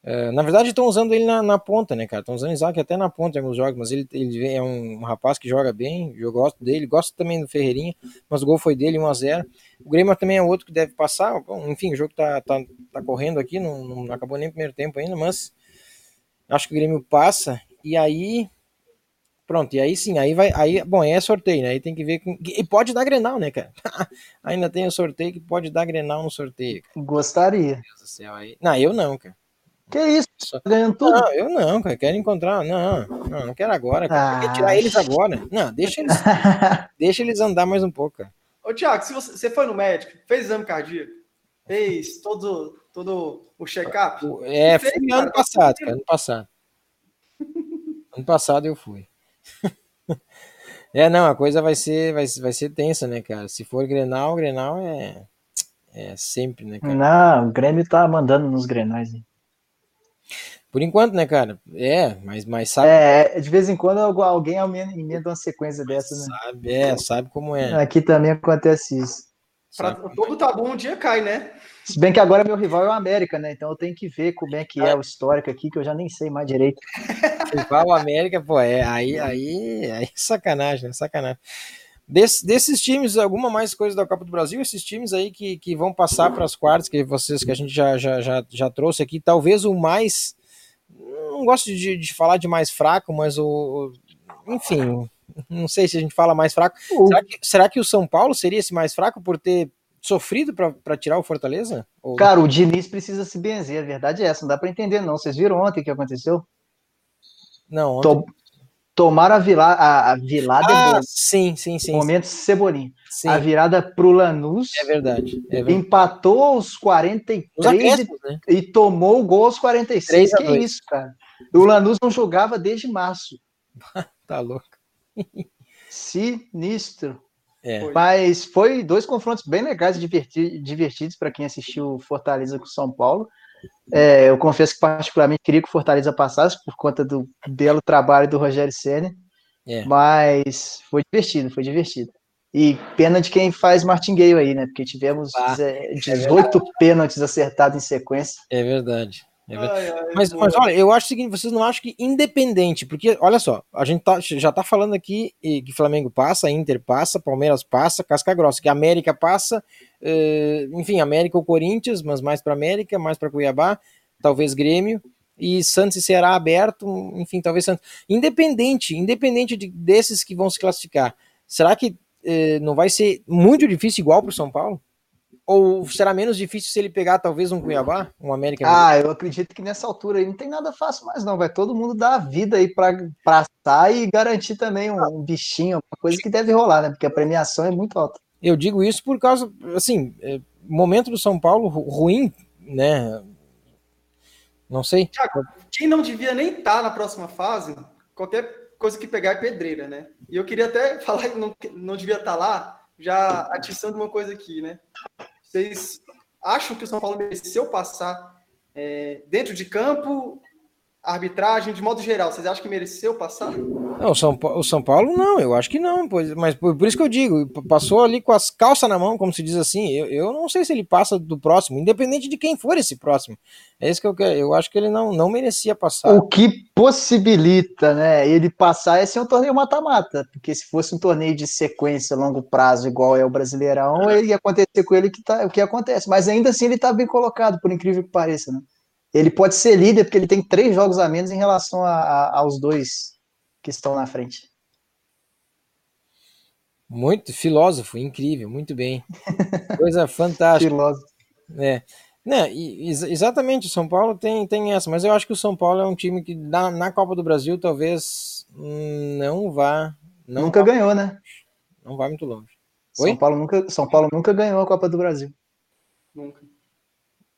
É, na verdade, estão usando ele na, na ponta, né, cara? Estão usando o Isaac até na ponta em alguns jogos, mas ele, ele é um, rapaz que joga bem, eu gosto dele, gosto também do Ferreirinha, mas o gol foi dele, 1x0. O Grêmio também é outro que deve passar. Bom, enfim, o jogo tá, tá, tá correndo aqui, não, não acabou nem o primeiro tempo ainda, mas acho que o Grêmio passa, e aí. Pronto, e aí sim, aí vai. Aí, bom, aí é sorteio, né? Aí tem que ver. Com, e pode dar grenal, né, cara? ainda tem o sorteio que pode dar grenal no sorteio, cara. Gostaria. Meu Deus do céu, aí. Não, eu não, cara. Que isso? Tá ganhando tudo? Não, eu não, cara. Quero encontrar. Não, não, não quero agora. Cara. Ah. Quer tirar eles agora? Não, deixa eles, deixa eles andar mais um pouco, cara. Ô, Tiago, se você, você foi no médico, fez exame cardíaco, fez todo, todo o check-up, É, fui cara, ano tá passado, cara, ano passado. Ano passado eu fui. É, não, a coisa vai ser, vai, vai ser tensa, né, cara? Se for Grenal, Grenal é, é sempre, né, cara? Não, o Grêmio tá mandando nos grenais. hein? Por enquanto, né, cara? É, mas, mas sabe, É, de vez em quando algu- alguém emenda uma sequência dessa, né? sabe, é, sabe como é. Aqui também acontece isso. pra, sabe todo tabu um dia cai, né? Se bem que agora meu rival é o América, né? Então eu tenho que ver como é que é o histórico aqui, que eu já nem sei mais direito. Rival o América, pô, é, aí, aí, aí é sacanagem, né? Sacanagem. Des- desses times, alguma mais coisa da Copa do Brasil, esses times aí que, que vão passar para as quartas, que vocês que a gente já, já, já, já trouxe aqui, talvez o mais. Não gosto de, de falar de mais fraco, mas o. Enfim, não sei se a gente fala mais fraco. Será que, será que o São Paulo seria esse mais fraco por ter sofrido para tirar o Fortaleza? Ou- Cara, o Diniz precisa se benzer, a verdade é essa, não dá pra entender não. Vocês viram ontem o que aconteceu? não, ontem, Tomaram a, vila, a, a vilada Ah, sim, sim, sim. Momento Cebolinha. sim. A virada pro Lanús, É verdade. É verdade. empatou aos Os 43 e, né? e tomou o gol aos 46. 3 a Que 2. isso, cara? O Lanús não jogava desde março. Tá louco. Sinistro. É. Mas foi dois confrontos bem legais e diverti- divertidos para quem assistiu Fortaleza com São Paulo. É, eu confesso que particularmente queria que o Fortaleza passasse por conta do belo trabalho do Rogério Senna, É. mas foi divertido, foi divertido. E pena de quem faz martingale aí, né? Porque tivemos Ah, é, 18 pênaltis acertados em sequência. É verdade. É. Ai, ai, Mas, mas olha, eu acho o seguinte, vocês não acham que independente, porque olha só, a gente tá, já tá falando aqui que Flamengo passa, Inter passa, Palmeiras passa, Casca Grossa, que América passa, eh, enfim, América ou Corinthians, mas mais para América, mais para Cuiabá, talvez Grêmio e Santos e Ceará aberto, enfim, talvez Santos. Independente, independente de, desses que vão se classificar, será que eh, não vai ser muito difícil igual para o São Paulo? Ou será menos difícil se ele pegar talvez um Cuiabá, um América? Ah, eu acredito que nessa altura aí não tem nada fácil mais, não. Vai todo mundo dar a vida aí para passar e garantir também um, um bichinho, uma coisa que deve rolar, né? Porque a premiação é muito alta. Eu digo isso por causa, assim, é, momento do São Paulo ru- ruim, né? Não sei. Quem não devia nem estar na próxima fase, qualquer coisa que pegar é pedreira, né? E eu queria até falar que não, não devia estar lá, já atiçando uma coisa aqui, né? Vocês acham que o São Paulo mereceu passar é, dentro de campo, arbitragem, de modo geral? Vocês acham que mereceu passar? Não, o São, Pa- o São Paulo não, eu acho que não, pois, mas por, por isso que eu digo, passou ali com as calças na mão, como se diz assim. Eu, eu não sei se ele passa do próximo, independente de quem for esse próximo. É isso que eu quero. Eu acho que ele não, não merecia passar. O que possibilita, né, ele passar é ser um torneio mata-mata, porque se fosse um torneio de sequência, longo prazo, igual é o Brasileirão, ele ia acontecer com ele que tá, o que acontece. Mas ainda assim ele tá bem colocado, por incrível que pareça, né? Ele pode ser líder porque ele tem três jogos a menos em relação a- a- aos dois que estão na frente. Muito filósofo, incrível, muito bem. Coisa fantástica. Filósofo. É. Né, ex- exatamente, o São Paulo tem, tem essa, mas eu acho que o São Paulo é um time que na, na Copa do Brasil talvez hum, não vá. Não nunca vá, ganhou, né? não vai muito longe. Oi? São Paulo, nunca, São Paulo nunca ganhou a Copa do Brasil. Nunca.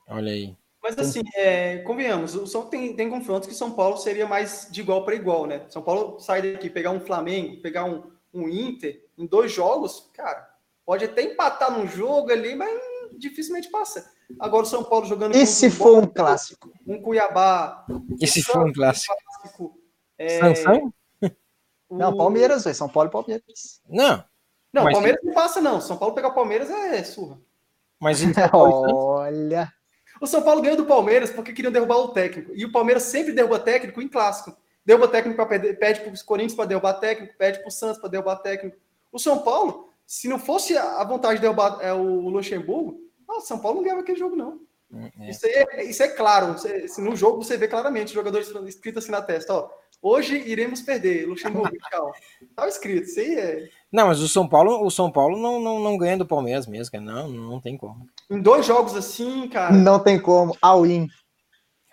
Olha aí. Mas assim, é, convenhamos, o São tem, tem confrontos que São Paulo seria mais de igual para igual, né? São Paulo sai daqui, pegar um Flamengo, pegar um, um Inter, em dois jogos, cara, pode até empatar num jogo ali, mas dificilmente passa. Agora o São Paulo jogando E se um for um clássico? um Cuiabá, E se for um clássico? clássico, é, Sansão? o- Não, Palmeiras, velho. São Paulo e Palmeiras. Não. Não, Mas- Palmeiras não passa, não. São Paulo pegar Palmeiras é surra. Mas e e Santos? Olha. O São Paulo ganhou do Palmeiras porque queriam derrubar o técnico. E o Palmeiras sempre derruba técnico em clássico. Derruba técnico para perder, pede para os Corinthians para derrubar técnico, pede para o Santos para derrubar técnico. O São Paulo, se não fosse a vontade de derrubar é, o Luxemburgo, o São Paulo não ganhava aquele jogo, não. É. Isso, é, isso é claro. Você- no jogo você vê claramente os jogadores escrito assim na testa, ó. Hoje iremos perder, Luxemburgo, tchau. Tá escrito, isso aí é. Não, mas o São Paulo, o São Paulo não, não, não ganha do Palmeiras mesmo, cara. Não, não tem como. Em dois jogos assim, cara. Não tem como. All-in.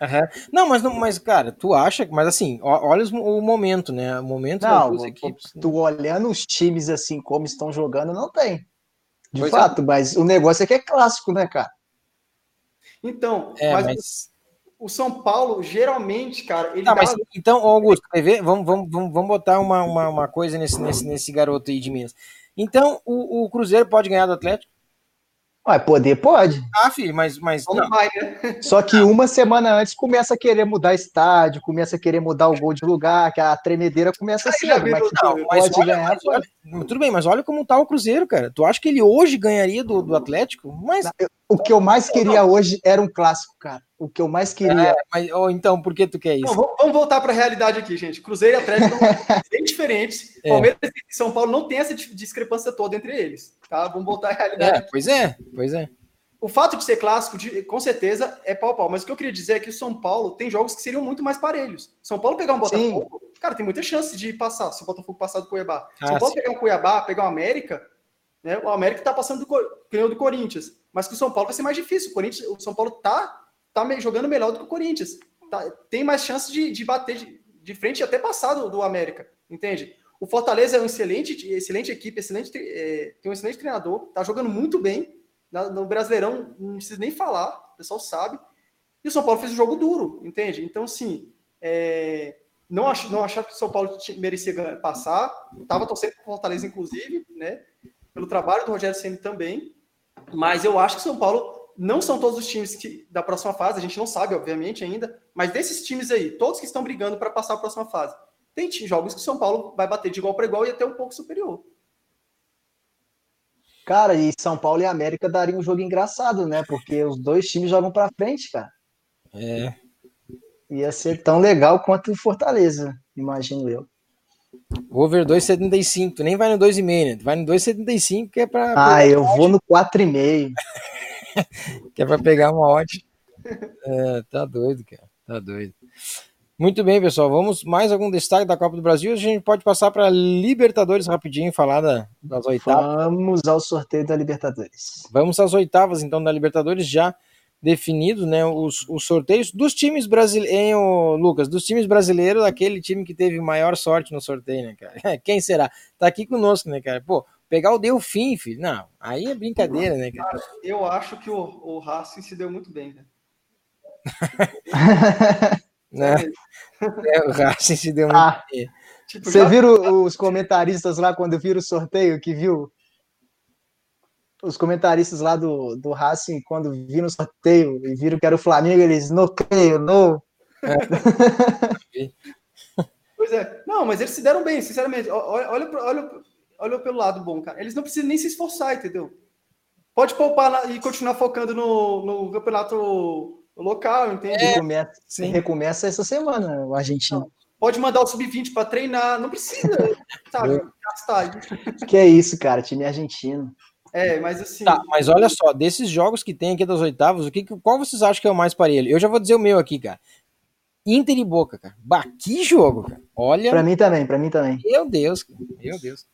Aham. Não, mas não, mas cara, tu acha, mas assim, olha os- o momento, né? O momento das Não, duas pô, equipes. tu olhando os times assim como estão jogando, não tem. De Pois é. fato, mas o negócio é que é clássico, né, cara? Então, É, mas, mas o São Paulo, geralmente, cara, ele Tá, dá mas então, Augusto, quer ver? Vamos, vamos, vamos, vamos botar uma, uma, uma coisa nesse, nesse, nesse garoto aí de Minas. Então, o, o Cruzeiro pode ganhar do Atlético? Ué, poder pode. Ah, filho, mas, mas não vai, né? Só que uma semana antes começa a querer mudar estádio, começa a querer mudar o gol de lugar, que a tremedeira começa cedo. já Mas Não, mas pode olha, ganhar, mas olha- tudo bem, mas olha como tá o Cruzeiro, cara. Tu acha que ele hoje ganharia do, do Atlético? Mas, O que eu mais queria hoje era um clássico, cara. O que eu mais queria. é, mas ou então, por que tu quer Não, isso? vamos vamos voltar para a realidade aqui, gente. Cruzeiro e Atlético são bem diferentes. É. Palmeiras e São Paulo não tem essa dis- discrepância toda entre eles. Tá? Vamos voltar à realidade. É, pois é, pois é. O fato de ser clássico, de- com certeza, é pau pau. Mas o que eu queria dizer é que o São Paulo tem jogos que seriam muito mais parelhos. São Paulo pegar um Sim. Botafogo, cara, tem muita chance de passar. Se o Botafogo passar do Cuiabá. Ah, São Paulo sim. pegar um Cuiabá, pegar o América, né? O América tá passando do, do Corinthians. Mas que o São Paulo vai ser mais difícil. O, Corinthians, o São Paulo tá, tá jogando melhor do que o Corinthians. Tá- tem mais chance de, de bater de, de frente e até passar do, do América. entende? O Fortaleza é um excelente, excelente equipe, excelente, é, tem um excelente treinador, tá jogando muito bem. No Brasileirão, não precisa nem falar, o pessoal sabe. E o São Paulo fez um jogo duro, entende? Então, assim, é, não, ach, não achava que o São Paulo merecia passar. Estava torcendo para o Fortaleza, inclusive, né? Pelo trabalho do Rogério Senna também. Mas eu acho que o São Paulo não são todos os times que, da próxima fase, a gente não sabe, obviamente, ainda, mas desses times aí, todos que estão brigando para passar a próxima fase, tem jogos que o São Paulo vai bater de igual para igual e até um pouco superior. Cara, e São Paulo e América dariam um jogo engraçado, né? Porque os dois times jogam para frente, cara. É. Ia ser tão legal quanto o Fortaleza, imagino eu. Over 2,75. Tu nem vai no 2,5, né? Tu vai no 2,75 que é pra. Ah, eu vou no 4,5. que é pra pegar uma odd. É, tá doido, cara. Tá doido. Muito bem, pessoal. Vamos mais algum destaque da Copa do Brasil? A gente pode passar para Libertadores rapidinho, falar da, das oitavas. Vamos ao sorteio da Libertadores. Vamos às oitavas, então, da Libertadores já definidos, né, os, os sorteios dos times brasileiros, Lucas, dos times brasileiros, aquele time que teve maior sorte no sorteio, né, cara? Quem será? Tá aqui conosco, né, cara? Pô, pegar o Delfim, filho. Não, aí é brincadeira, né, cara? Eu acho que o, o Racing se deu muito bem, né? né? É, o Racing se deu muito ah, bem. Tipo, Você já... viram os comentaristas lá quando viram o sorteio que viu os comentaristas lá do, do Racing, quando viram o sorteio e viram que era o Flamengo, eles, não creio, não. É. pois é. Não, mas eles se deram bem, sinceramente. Olha, olha, olha, olha pelo lado bom, cara. Eles não precisam nem se esforçar, entendeu? Pode poupar e continuar focando no, no campeonato local, entende? É, recomeça, recomeça essa semana, o argentino. Pode mandar o sub-20 para treinar, não precisa, sabe, gastar. Que é isso, cara, time argentino. É, mas assim. Tá, mas olha só, desses jogos que tem aqui das oitavas, o que, qual vocês acham que é o mais parelho? Eu já vou dizer o meu aqui, cara. Inter e Boca, cara. Bah, que jogo, cara. Olha. Pra mim também, pra mim também. Meu Deus, cara. meu Deus.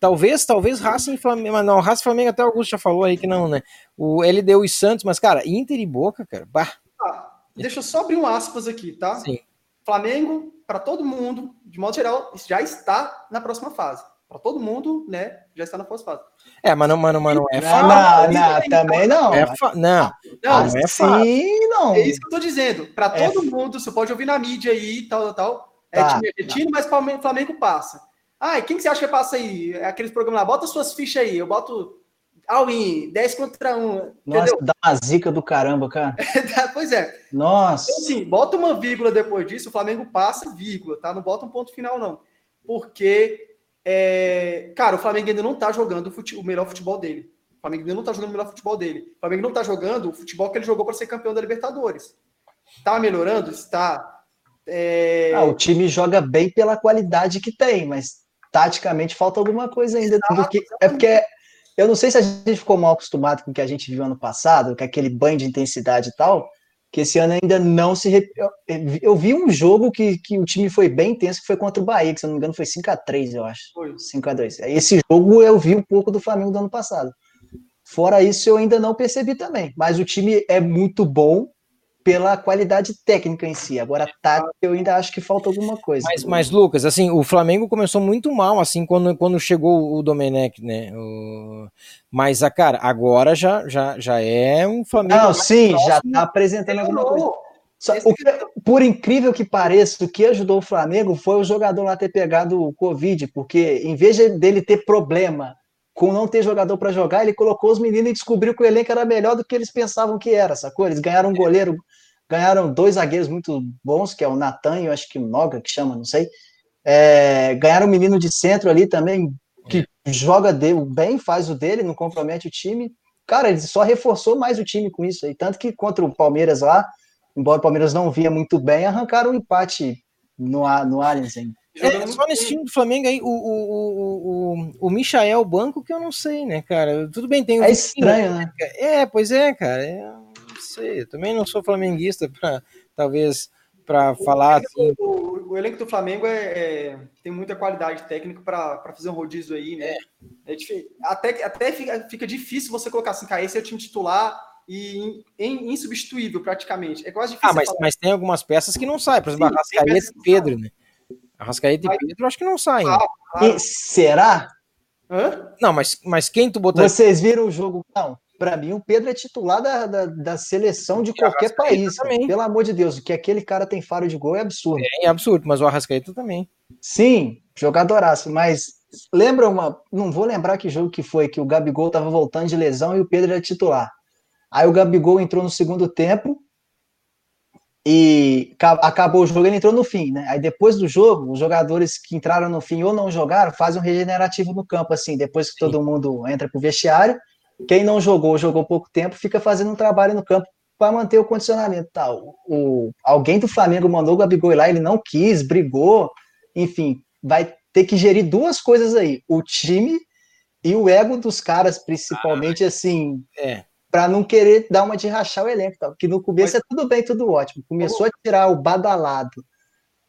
Talvez, talvez Racing e Flamengo, mas não, Racing e Flamengo até o Augusto já falou aí que não, né? O LDU e Santos, mas cara, Inter e Boca, cara, bah. Ah, deixa eu só abrir um aspas aqui, tá? Sim. Flamengo, para todo mundo, de modo geral, já está na próxima fase. Para todo mundo, né? Já está na próxima fase. É, mas não, mano, mano, é fácil. Não, não, também não. É fa... Não, não, não é fácil. não. É isso que eu tô dizendo. Para é todo é... mundo, você pode ouvir na mídia aí, tal, tal. É tá, time argentino, tá. mas Flamengo passa. Ah, quem que você acha que passa aí? Aqueles programas lá, bota suas fichas aí. Eu boto all-in, 10 contra 1. Nossa, entendeu? dá uma zica do caramba, cara. pois é. Nossa. Então, assim, bota uma vírgula depois disso, o Flamengo passa, vírgula, tá? Não bota um ponto final, não. Porque é, cara, o Flamengo ainda não tá jogando o, melhor futebol dele. O Flamengo ainda não tá jogando o melhor futebol dele. O Flamengo não tá jogando o futebol que ele jogou para ser campeão da Libertadores. Tá melhorando? Está. É... Ah, o time joga bem pela qualidade que tem, mas taticamente falta alguma coisa ainda. Porque, é porque eu não sei se a gente ficou mal acostumado com o que a gente viu ano passado, com aquele banho de intensidade e tal, que esse ano ainda não se. Eu vi um jogo que, que o time foi bem intenso, que foi contra o Bahia, que se eu não me engano foi 5x3, eu acho. Foi. 5x2. Esse jogo eu vi um pouco do Flamengo do ano passado. Fora isso, eu ainda não percebi também. Mas o time é muito bom pela qualidade técnica em si. Agora, tática, eu ainda acho que falta alguma coisa. Mas, mas, Lucas, assim, o Flamengo começou muito mal, assim, quando, quando chegou o Domenech, né? O... Mas, a cara, agora já, já, já é um Flamengo. Não, sim, próximo, já tá apresentando alguma coisa. Só, que, por incrível que pareça, o que ajudou o Flamengo foi o jogador lá ter pegado o Covid, porque em vez dele ter problema com não ter jogador para jogar, ele colocou os meninos e descobriu que o elenco era melhor do que eles pensavam que era, sacou? Eles ganharam um goleiro, ganharam dois zagueiros muito bons, que é o Natan e eu acho que o Noga, que chama, não sei. É, ganharam um menino de centro ali também, que joga dele, bem, faz o dele, não compromete o time. Cara, ele só reforçou mais o time com isso aí. Tanto que contra o Palmeiras lá, embora o Palmeiras não via muito bem, arrancaram um empate no, no Allianz ainda. É, só nesse time do Flamengo aí, o, o, o, o, Michael Banco, que eu não sei, né, cara? Tudo bem, tem o. É estranho, né? É, pois é, cara. Sei. Eu também não sou flamenguista para talvez para falar assim. O, o, elenco do Flamengo é, é, tem muita qualidade técnica para fazer um rodízio aí, né? É. é até até fica, fica, difícil você colocar assim, cara, esse é o time titular e insubstituível praticamente. É quase difícil. Ah, mas, mas tem algumas peças que não saem, por exemplo, Sim, Arrascaeta e Pedro, né? Arrascaeta e Pedro acho que não saem. Ah, E será? Hã? Não, mas, mas quem tu botaria? Vocês viram o jogo? Não. Pra mim, o Pedro é titular da, da, da seleção de qualquer país. também. Pelo amor de Deus, o que aquele cara tem faro de gol é absurdo. É absurdo, mas o Arrascaeta também. Sim, jogadoraço, mas lembra uma. Não vou lembrar que jogo que foi, que o Gabigol tava voltando de lesão e o Pedro era titular. Aí o Gabigol entrou no segundo tempo e ca- acabou o jogo, ele entrou no fim, né? Aí depois do jogo, os jogadores que entraram no fim ou não jogaram fazem um regenerativo no campo, assim, depois que todo mundo entra pro vestiário. Quem não jogou, jogou pouco tempo, fica fazendo um trabalho no campo para manter o condicionamento. Tá, o, o- alguém do Flamengo mandou o Gabigol lá, ele não quis, brigou, enfim, vai ter que gerir duas coisas aí: o time e o ego dos caras, principalmente, assim, É. para não querer dar uma de rachar o elenco, tá? porque no começo é tudo bem, tudo ótimo. Começou a tirar o badalado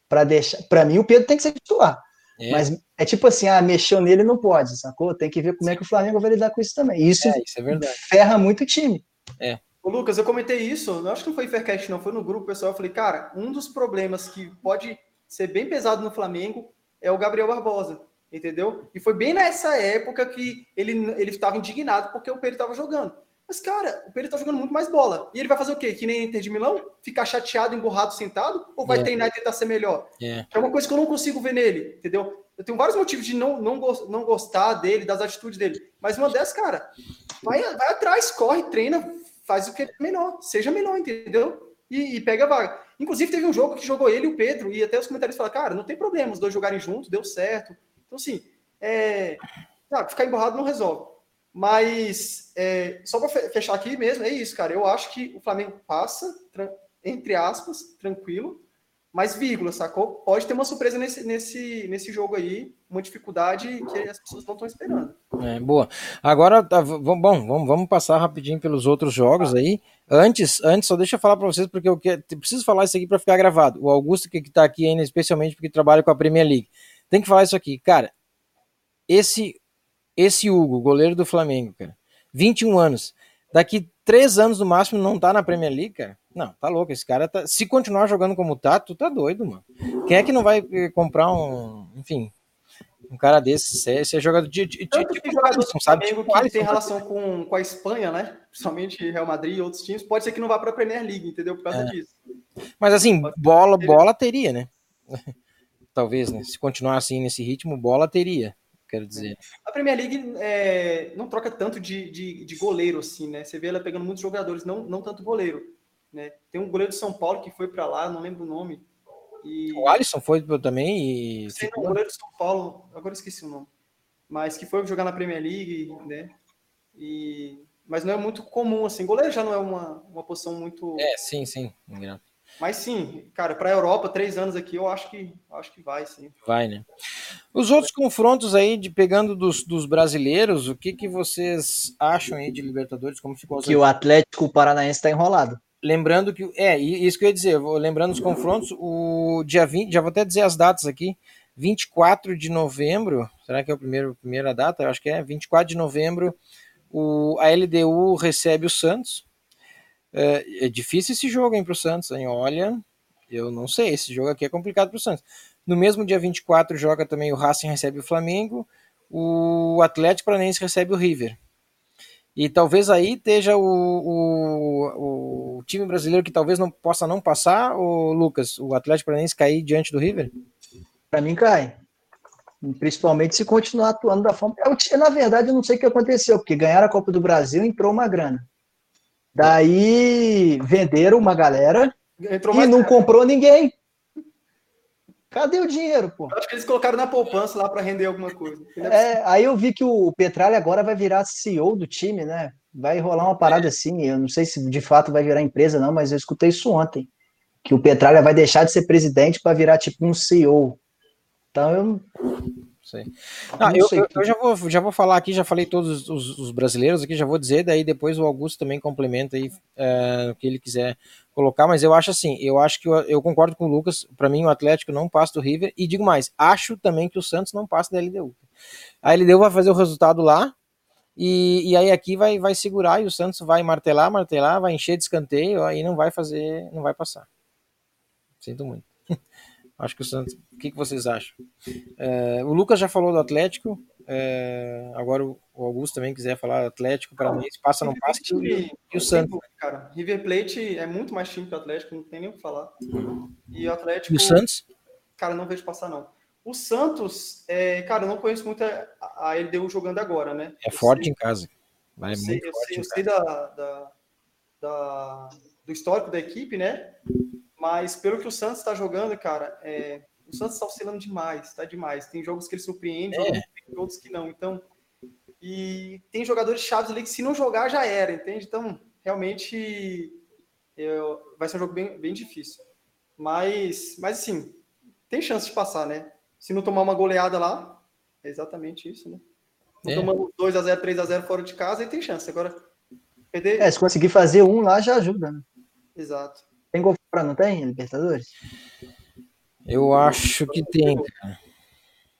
para deixar. Para mim, o Pedro tem que ser titular. É, Mas é tipo assim, ah, mexeu nele não pode, sacou? Tem que ver como é que o Flamengo vai lidar com isso também. Isso é, isso é verdade. ferra muito o time. Ô, Lucas, eu comentei isso, eu acho que não foi em Faircast, não, foi no grupo pessoal. Eu falei, cara, um dos problemas que pode ser bem pesado no Flamengo é o Gabriel Barbosa, entendeu? E foi bem nessa época que ele ele estava indignado porque o Pedro estava jogando. Mas, cara, o Pedro tá jogando muito mais bola. E ele vai fazer o quê? Que nem Inter de Milão? Ficar chateado, emburrado, sentado? Ou vai É. treinar e tentar ser melhor? É. É uma coisa que eu não consigo ver nele, entendeu? Eu tenho vários motivos de não, não, não gostar dele, das atitudes dele. Mas uma dessas, cara, vai, vai atrás, corre, treina, faz o que é melhor, seja melhor, entendeu? E, e pega a vaga. Inclusive, teve um jogo que jogou ele e o Pedro, e até os comentários falaram, cara, não tem problema os dois jogarem juntos, deu certo. Então, assim, é... ah, ficar emborrado não resolve. Mas, é, só para fechar aqui mesmo, é isso, cara. Eu acho que o Flamengo passa, entre aspas, tranquilo, mas vírgula, sacou? Pode ter uma surpresa nesse, nesse, nesse jogo aí, uma dificuldade que as pessoas não estão esperando. É, boa. Agora, tá, bom, vamos, vamos passar rapidinho pelos outros jogos aí. Antes, antes, só deixa eu falar para vocês, porque eu que- preciso falar isso aqui para ficar gravado. O Augusto, que, que tá aqui ainda, especialmente porque trabalha com a Premier League, tem que falar isso aqui. Cara, esse, esse Hugo, goleiro do Flamengo, cara, 21 anos, daqui três anos no máximo não tá na Premier League, cara? Não, tá louco. Esse cara tá. Se continuar jogando como tá, tu tá doido, mano. Quem é que não vai eh, comprar um. Enfim. Um cara desse, se é, jogador de, de, de, Tanto de que jogador do Alisson, sabe? Tipo, que Alisson, tem relação com, com a Espanha, né? Principalmente Real Madrid e outros times, pode ser que não vá para a Premier League, entendeu? Por causa É. disso. Mas assim, bola, bola teria, né? Talvez, né? Se continuar assim nesse ritmo, bola teria, quero dizer. A Premier League é, não troca tanto de, de, de goleiro assim, né? Você vê ela pegando muitos jogadores, não, não tanto goleiro. Né? Tem um goleiro de São Paulo que foi para lá, não lembro o nome. E... O Alisson foi também e. Sei não, o goleiro de São Paulo, agora esqueci o nome. Mas que foi jogar na Premier League, né? E... Mas não é muito comum, assim. Goleiro já não é uma, uma posição muito. É, sim, sim. Engraçado. Mas sim, cara, para a Europa, três anos aqui, eu acho que acho que vai, sim. Vai, né? Os outros confrontos aí, de pegando dos, dos brasileiros, o que, que vocês acham aí de Libertadores? Como ficou? Que o Atlético Paranaense tá enrolado. Lembrando que. É, e isso que eu ia dizer, vou lembrando os confrontos, o dia 20, já vou até dizer as datas aqui. 24 de novembro, será que é a primeiro, primeira data? Eu acho que é. 24 de novembro, o, a LDU recebe o Santos. É, é difícil esse jogo, hein, pro Santos, hein? Olha, eu não sei, esse jogo aqui é complicado pro Santos. No mesmo dia 24 joga também o Racing recebe o Flamengo, o Atlético Paranaense recebe o River. E talvez aí esteja o, o, o time brasileiro que talvez não possa não passar, o Lucas, o Atlético Paranaense cair diante do River? Para mim, cai. Principalmente se continuar atuando da forma. Te- na verdade, eu não sei o que aconteceu, porque ganharam a Copa do Brasil entrou uma grana. Daí venderam uma galera Entrou e não comprou ninguém. Cadê o dinheiro, pô? Acho que eles colocaram na poupança lá para render alguma coisa. É É, aí eu vi que o Petralha agora vai virar CEO do time, né? Vai rolar uma parada assim. Eu não sei se de fato vai virar empresa, não, mas eu escutei isso ontem. Que o Petralha vai deixar de ser presidente para virar tipo um CEO. Então eu Sei. Ah, Não eu, sei. eu- eu já, vou, já vou falar aqui, já falei todos os, os brasileiros aqui, já vou dizer, daí depois o Augusto também complementa aí é, o que ele quiser colocar, mas eu acho assim, eu acho que eu, eu concordo com o Lucas, para mim o Atlético não passa do River, e digo mais, acho também que o Santos não passa da LDU. A LDU vai fazer o resultado lá, e, e aí aqui vai, vai segurar, e o Santos vai martelar, martelar, vai encher de escanteio, aí não vai fazer, não vai passar. Sinto muito. Acho que o Santos. O que, que vocês acham? É, o Lucas já falou do Atlético. é, agora o Augusto também quiser falar do Atlético, para mim, passa não passa. E, e o Santos. Cara, River Plate é muito mais time que o Atlético, não tem nem o que falar. E o Atlético. E o Santos? Cara, não vejo passar, não. O Santos, é, cara, eu não conheço muito a, a LDU jogando agora, né? É Eu forte sei- em casa. Vai eu sei, muito eu forte sei, eu sei da, da- da- do histórico da equipe, né? Mas pelo que o Santos está jogando, cara, é, o Santos está oscilando demais, tá demais. Tem jogos que ele surpreende, É. outros- tem outros que não. Então, e tem jogadores chaves ali que se não jogar já era, entende? Então, realmente eu- vai ser um jogo bem, bem difícil. Mas, mas assim, tem chance de passar, né? Se não tomar uma goleada lá, é exatamente isso, né? Não É. tomando 2x0, 3x0 fora de casa, aí tem chance. Agora, perder. É, se conseguir fazer um lá já ajuda, né? Exato. Tem gol fora, não tem, Libertadores? Eu acho que tem.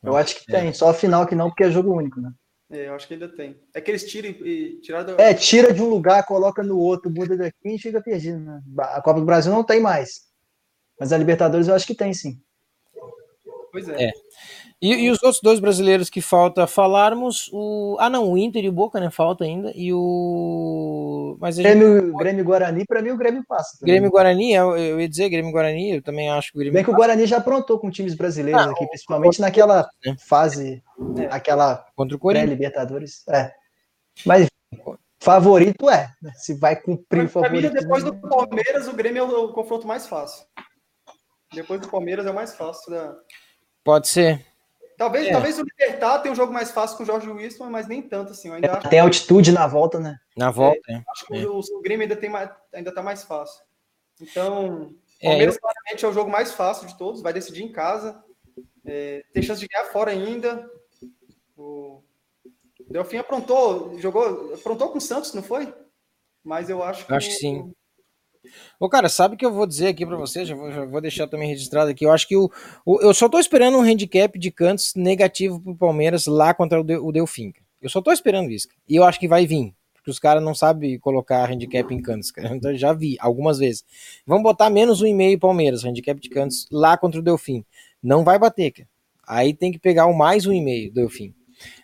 Eu acho que tem, só a final que não, porque é jogo único, né? É, eu acho que ainda tem. É que eles tiram e, e tiraram da. É, tira de um lugar, coloca no outro, muda daqui e fica perdido, né? A Copa do Brasil não tem mais. Mas a Libertadores eu acho que tem, sim. Pois é. É. E, e os outros dois brasileiros que falta falarmos, o. Ah, não, o Inter e o Boca, né? Falta ainda. E o. Mas a gente- Grêmio, Grêmio Guarani, pra mim o Grêmio passa. também. Grêmio Guarani, eu, eu ia dizer Grêmio Guarani, eu também acho que o Grêmio. Bem que o Guarani já aprontou com times brasileiros Ah, aqui, principalmente naquela né? fase, aquela Contra o Corinthians. pré-Libertadores. É. Mas favorito é. né? Se vai cumprir o Pra mim, favorito. depois do Palmeiras, o Grêmio é o, o confronto mais fácil. Depois do Palmeiras é o mais fácil. Da... Pode ser. Talvez, É. talvez o Libertar tenha um jogo mais fácil com o Jorge Wilson, mas nem tanto assim. Eu ainda acho, Tem altitude na volta, né? Na volta, né? acho que o, o Grêmio ainda, tem mais, ainda tá mais fácil. Então, É, Palmeiras claramente é o jogo mais fácil de todos, vai decidir em casa. É, tem chance de ganhar fora ainda. O Delfim aprontou, jogou, aprontou com o Santos, não foi? Mas eu acho que. Eu acho que sim. Ô, cara, sabe o que eu vou dizer aqui pra você? Já vou, já vou deixar também registrado aqui. Eu acho que o, o- eu só tô esperando um handicap de cantos negativo pro Palmeiras lá contra o, De, o. Eu só tô esperando isso. E eu acho que vai vir. Porque os caras não sabem colocar handicap em cantos. Cara. Então, já vi algumas vezes. Vamos botar menos um e meio Palmeiras, handicap de cantos lá contra o Delfim. Não vai bater, cara. Aí tem que pegar o mais um e meio Delfim.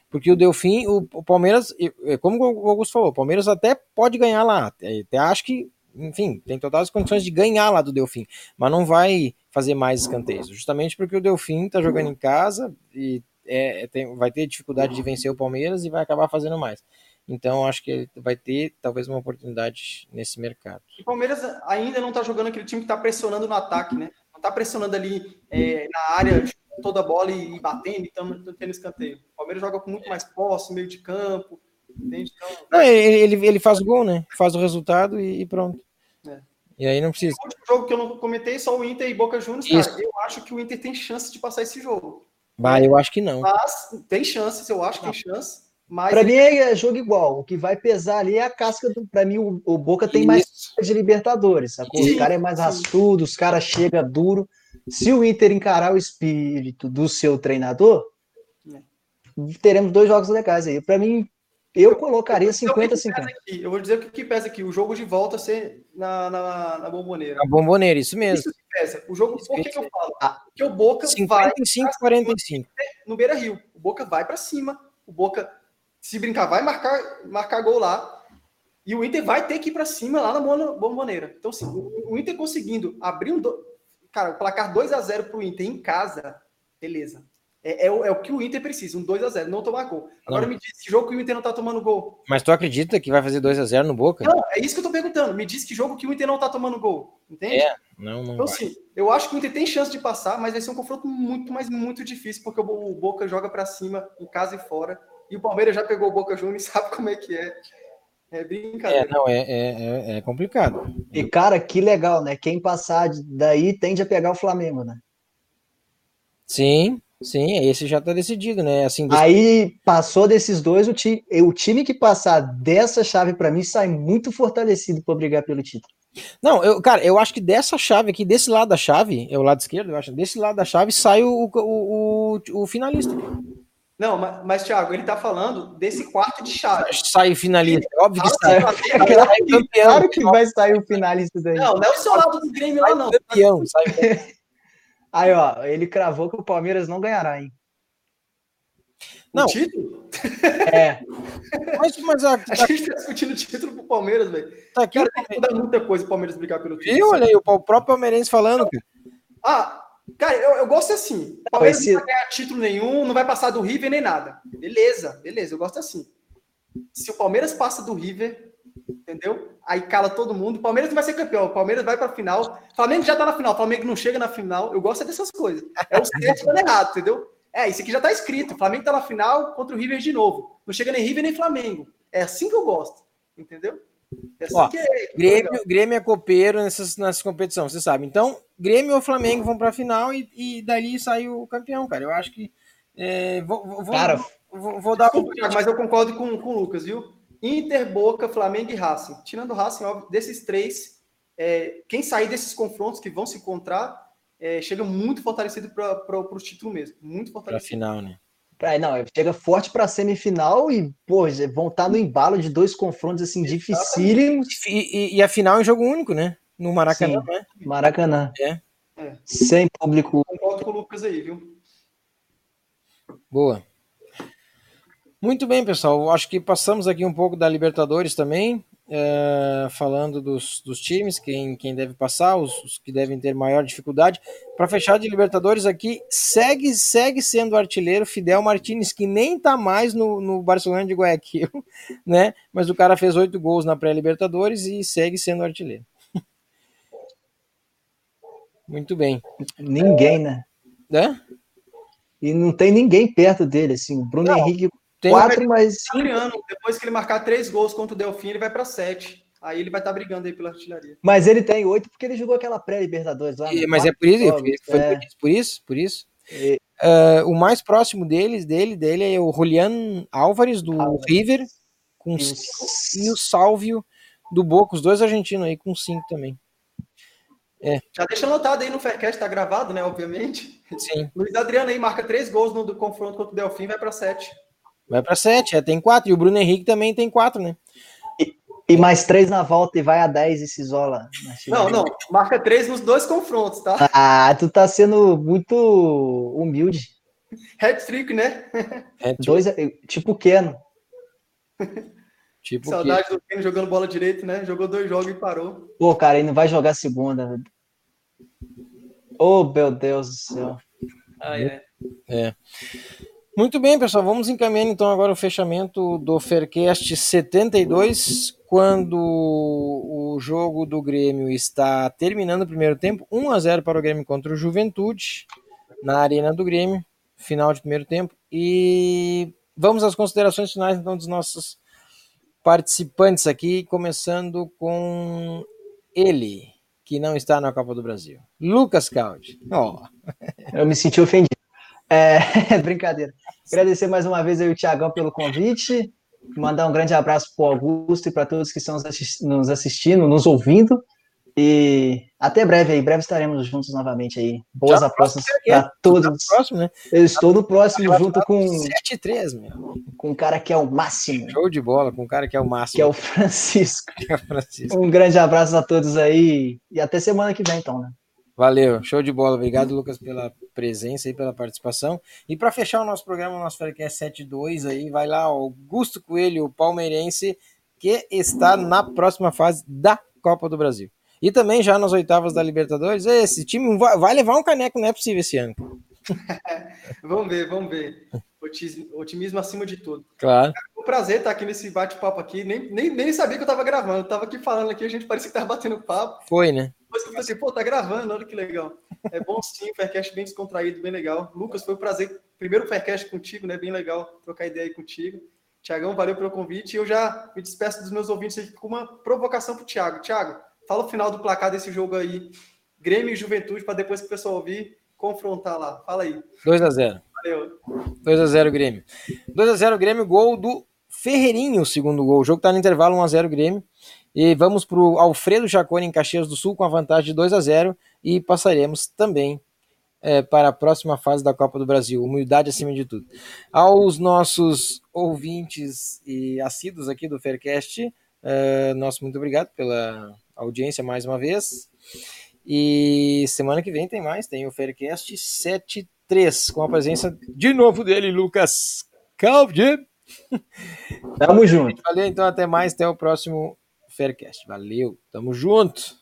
Porque o Delfim, o, o Palmeiras, como o Augusto falou, o Palmeiras até pode ganhar lá. Até acho que, enfim, tem totais as condições de ganhar lá do Delfim. Mas não vai fazer mais escanteios. Justamente porque o Delfim tá jogando em casa e é, é, tem- vai ter dificuldade de vencer o Palmeiras e vai acabar fazendo mais. Então acho que ele vai ter talvez uma oportunidade nesse mercado. O Palmeiras ainda não tá jogando aquele time que tá pressionando no ataque, né? Não tá pressionando ali é, na área toda a bola e, e batendo, então tendo escanteio. O Palmeiras joga com muito mais posse, meio de campo, entende? Então, Não, ele, ele, ele faz o gol, né? Faz o resultado e, e pronto. É. E aí não precisa. o último jogo que eu não comentei, só o Inter e Boca Juniors, Isso. cara, eu acho que o Inter tem chance de passar esse jogo. Bah, eu acho que não. Mas tem chances, eu acho que tem chance. Mas Pra mim é jogo igual. O que vai pesar ali é a casca do. Pra mim, o, o Boca tem mais Isso. de Libertadores. Sacou? Os caras é mais raçudo, os caras chegam duro. Se o Inter encarar o espírito do seu treinador, É. teremos dois jogos legais aí. Pra mim, eu colocaria Então, o que que 50-50. pesa aqui? Eu vou dizer o que, que pesa aqui. O jogo de volta ser na, na, na bomboneira. A bomboneira, isso mesmo. Isso que pesa. O jogo, Isso por que, que que eu falo? Porque o Boca vai 55, 45. no Beira Rio. O Boca vai para cima. O Boca, se brincar, vai marcar, marcar gol lá. E o Inter vai ter que ir para cima lá na bomboneira. Então, assim, o, o Inter conseguindo abrir um. Do... Cara, o placar 2 a 0 pro Inter em casa, beleza. É, é o, é o que o Inter precisa, um 2 a 0 não tomar gol. Agora Não. me diz, que jogo que o Inter não tá tomando gol? Mas tu acredita que vai fazer 2 a 0 no Boca? Não, é isso que eu tô perguntando. Me diz que jogo que o Inter não tá tomando gol. Entende? É, não, não Então, vai. assim, eu acho que o Inter tem chance de passar, mas vai ser um confronto muito, mas muito difícil, porque o Bo- o Boca joga pra cima, em casa e fora. E o Palmeiras já pegou o Boca Juniors e sabe como é que é. É É, brincadeira. não, é, é, é, é complicado. E, cara, que legal, né? Quem passar daí tende a pegar o Flamengo, né? Sim, sim, esse já tá decidido, né? Assim, desse- Aí passou desses dois, o time, o time que passar dessa chave pra mim sai muito fortalecido para brigar pelo título. Não, eu, cara, eu acho que dessa chave aqui, desse lado da chave, é o lado esquerdo, eu acho, desse lado da chave sai o, o, o, o finalista. Não, mas, mas, Thiago, ele tá falando desse quarto de chave. Sai o finalista, é óbvio que Ah, sai. Claro campeão, claro que vai sair o finalista daí. Não, não é o seu lado do Grêmio lá, não. campeão, sai Aí, ó, ele cravou que o Palmeiras não ganhará, hein? Não. O título? É. Mas, mas a, A gente tá discutindo o título pro Palmeiras, velho. tá aqui, Cara, tem que mudar muita coisa pro Palmeiras brigar pelo título. viu? Olha aí, o próprio palmeirense falando, cara. Ah, cara, eu, eu gosto assim. O Palmeiras esse- não vai ganhar título nenhum, não vai passar do River nem nada. Beleza, beleza, eu gosto assim. Se o Palmeiras passa do River, entendeu? Aí cala todo mundo. O Palmeiras não vai ser campeão. O Palmeiras vai pra final. O Flamengo já tá na final. O Flamengo não chega na final. Eu gosto é dessas coisas. É o certo dando errado, entendeu? É, isso aqui já tá escrito. O Flamengo tá na final contra o River de novo. Não chega nem River nem Flamengo. É assim que eu gosto. Entendeu? É assim Ó, que é. que Grêmio. Grêmio é copeiro nessas, nessas competições, você sabe. Então, Grêmio ou Flamengo vão pra final e, e dali sai o campeão, cara. Eu acho que. é, vou, vou- Cara, vou, vou dar Desculpa, mas eu concordo com, com o Lucas, viu? Inter, Boca, Flamengo e Racing. Tirando o Racing, óbvio, desses três, é, quem sair desses confrontos que vão se encontrar, é, chega muito fortalecido para o título mesmo. Muito pra fortalecido. final, né? Pra- não, chega forte pra semifinal e, pô, vão estar no embalo de dois confrontos assim dificílimos. E, e- e a final em jogo único, né? No Maracanã, Sim. né? Maracanã. É. É. Sem público. Concordo com o Lucas aí, viu? Boa. Muito bem, pessoal. Acho que passamos aqui um pouco da Libertadores também, é, falando dos, dos times, quem, quem deve passar, os, os que devem ter maior dificuldade. Para fechar de Libertadores aqui, segue segue sendo artilheiro Fidel Martinez, que nem tá mais no, no Barcelona de Guayaquil, né? Mas o cara fez oito gols na pré-Libertadores e segue sendo artilheiro. Muito bem. Ninguém, né? Né? E não tem ninguém perto dele, assim. O Bruno Não, Henrique, Tem quatro, mas. Adriano, depois que ele marcar três gols contra o Delfim, ele vai para sete. Aí ele vai estar brigando aí pela artilharia. Mas ele tem oito porque ele jogou aquela pré-Libertadores lá. E- né? mas é por isso, jogos, foi é. por isso, por isso, por isso. E- É, o mais próximo deles, dele, dele é o Julian Álvares do Álvares. River com E o- cinco, e o Salvio do Boca, os dois argentinos aí com cinco também. Já deixa anotado aí no Faircast, tá gravado, né? Obviamente. Sim, Luiz Adriano aí marca três gols no do confronto contra o Delfim, vai para sete. Vai para sete, é, tem quatro. E o Bruno Henrique também tem quatro, né? E mais três na volta e vai a 10 e se isola. Não, não. Marca três nos dois confrontos, tá? Ah, tu tá sendo muito humilde. Hat-trick, né? É, tipo, Dois, tipo Keno. tipo que, Saudade do Keno jogando bola direito, né? Jogou dois jogos e parou. Pô, cara, ele não vai jogar segunda. Oh, meu Deus do céu. Ah, é. Muito bem, pessoal, vamos encaminhando então agora o fechamento do Faircast 72, quando o jogo do Grêmio está terminando o primeiro tempo, 1 a 0 para o Grêmio contra o Juventude, na Arena do Grêmio, final de primeiro tempo. E vamos às considerações finais então dos nossos participantes aqui, começando com ele, que não está na Copa do Brasil. Lucas Caldi. Ó, Eu me senti ofendido. É, brincadeira. Agradecer mais uma vez aí o Thiagão pelo convite. Mandar um grande abraço para o Augusto e para todos que estão nos assis- nos assistindo, nos ouvindo. E até breve aí. Breve estaremos juntos novamente aí. Boas Já apostas para todos. próximo, né? Eu estou no próximo junto com, 7 3, meu. com o cara que é o máximo, Show de bola com o cara que é o máximo. que é o Francisco. que é o Francisco. Um grande abraço a todos aí e até semana que vem, então, né? Valeu, show de bola. Obrigado, Lucas, pela presença e pela participação. E para fechar o nosso programa, o nosso Faircast 72 aí, vai lá Augusto Coelho, o palmeirense, que está na próxima fase da Copa do Brasil. E também já nas oitavas da Libertadores. Esse time vai, levar um caneco, não é possível esse ano. Vamos ver, vamos ver. Otismo, otimismo acima de tudo. Claro. Um prazer estar aqui nesse bate-papo aqui. Nem, nem, nem sabia que eu tava gravando. Eu tava aqui falando aqui, a gente parecia que tava batendo papo. Foi, né? Depois que eu falei assim, pô, tá gravando, olha que legal. É bom sim, o Faircast bem descontraído, bem legal. Lucas, foi um prazer. Primeiro Faircast contigo, né? Bem legal trocar ideia aí contigo. Tiagão, valeu pelo convite. E eu já me despeço dos meus ouvintes aqui com uma provocação pro Thiago. Thiago, fala o final do placar desse jogo aí. Grêmio e Juventude, para depois que o pessoal ouvir, confrontar lá. Fala aí. 2 a 0 Valeu. 2 a 0 Grêmio. 2 a 0 Grêmio, gol do Ferreirinho, o segundo gol. O jogo tá no intervalo 1 a 0 Grêmio. E vamos pro Alfredo Jacone em Caxias do Sul com a vantagem de 2 a 0 e passaremos também é, para a próxima fase da Copa do Brasil. Humildade acima de tudo. Aos nossos ouvintes e assíduos aqui do Faircast, é, nosso muito obrigado pela audiência mais uma vez. E semana que vem tem mais, tem o Faircast 73, com a presença de novo dele, Lucas Caldi. Tamo junto. Valeu, então até mais, até o próximo Faircast. Valeu, tamo junto.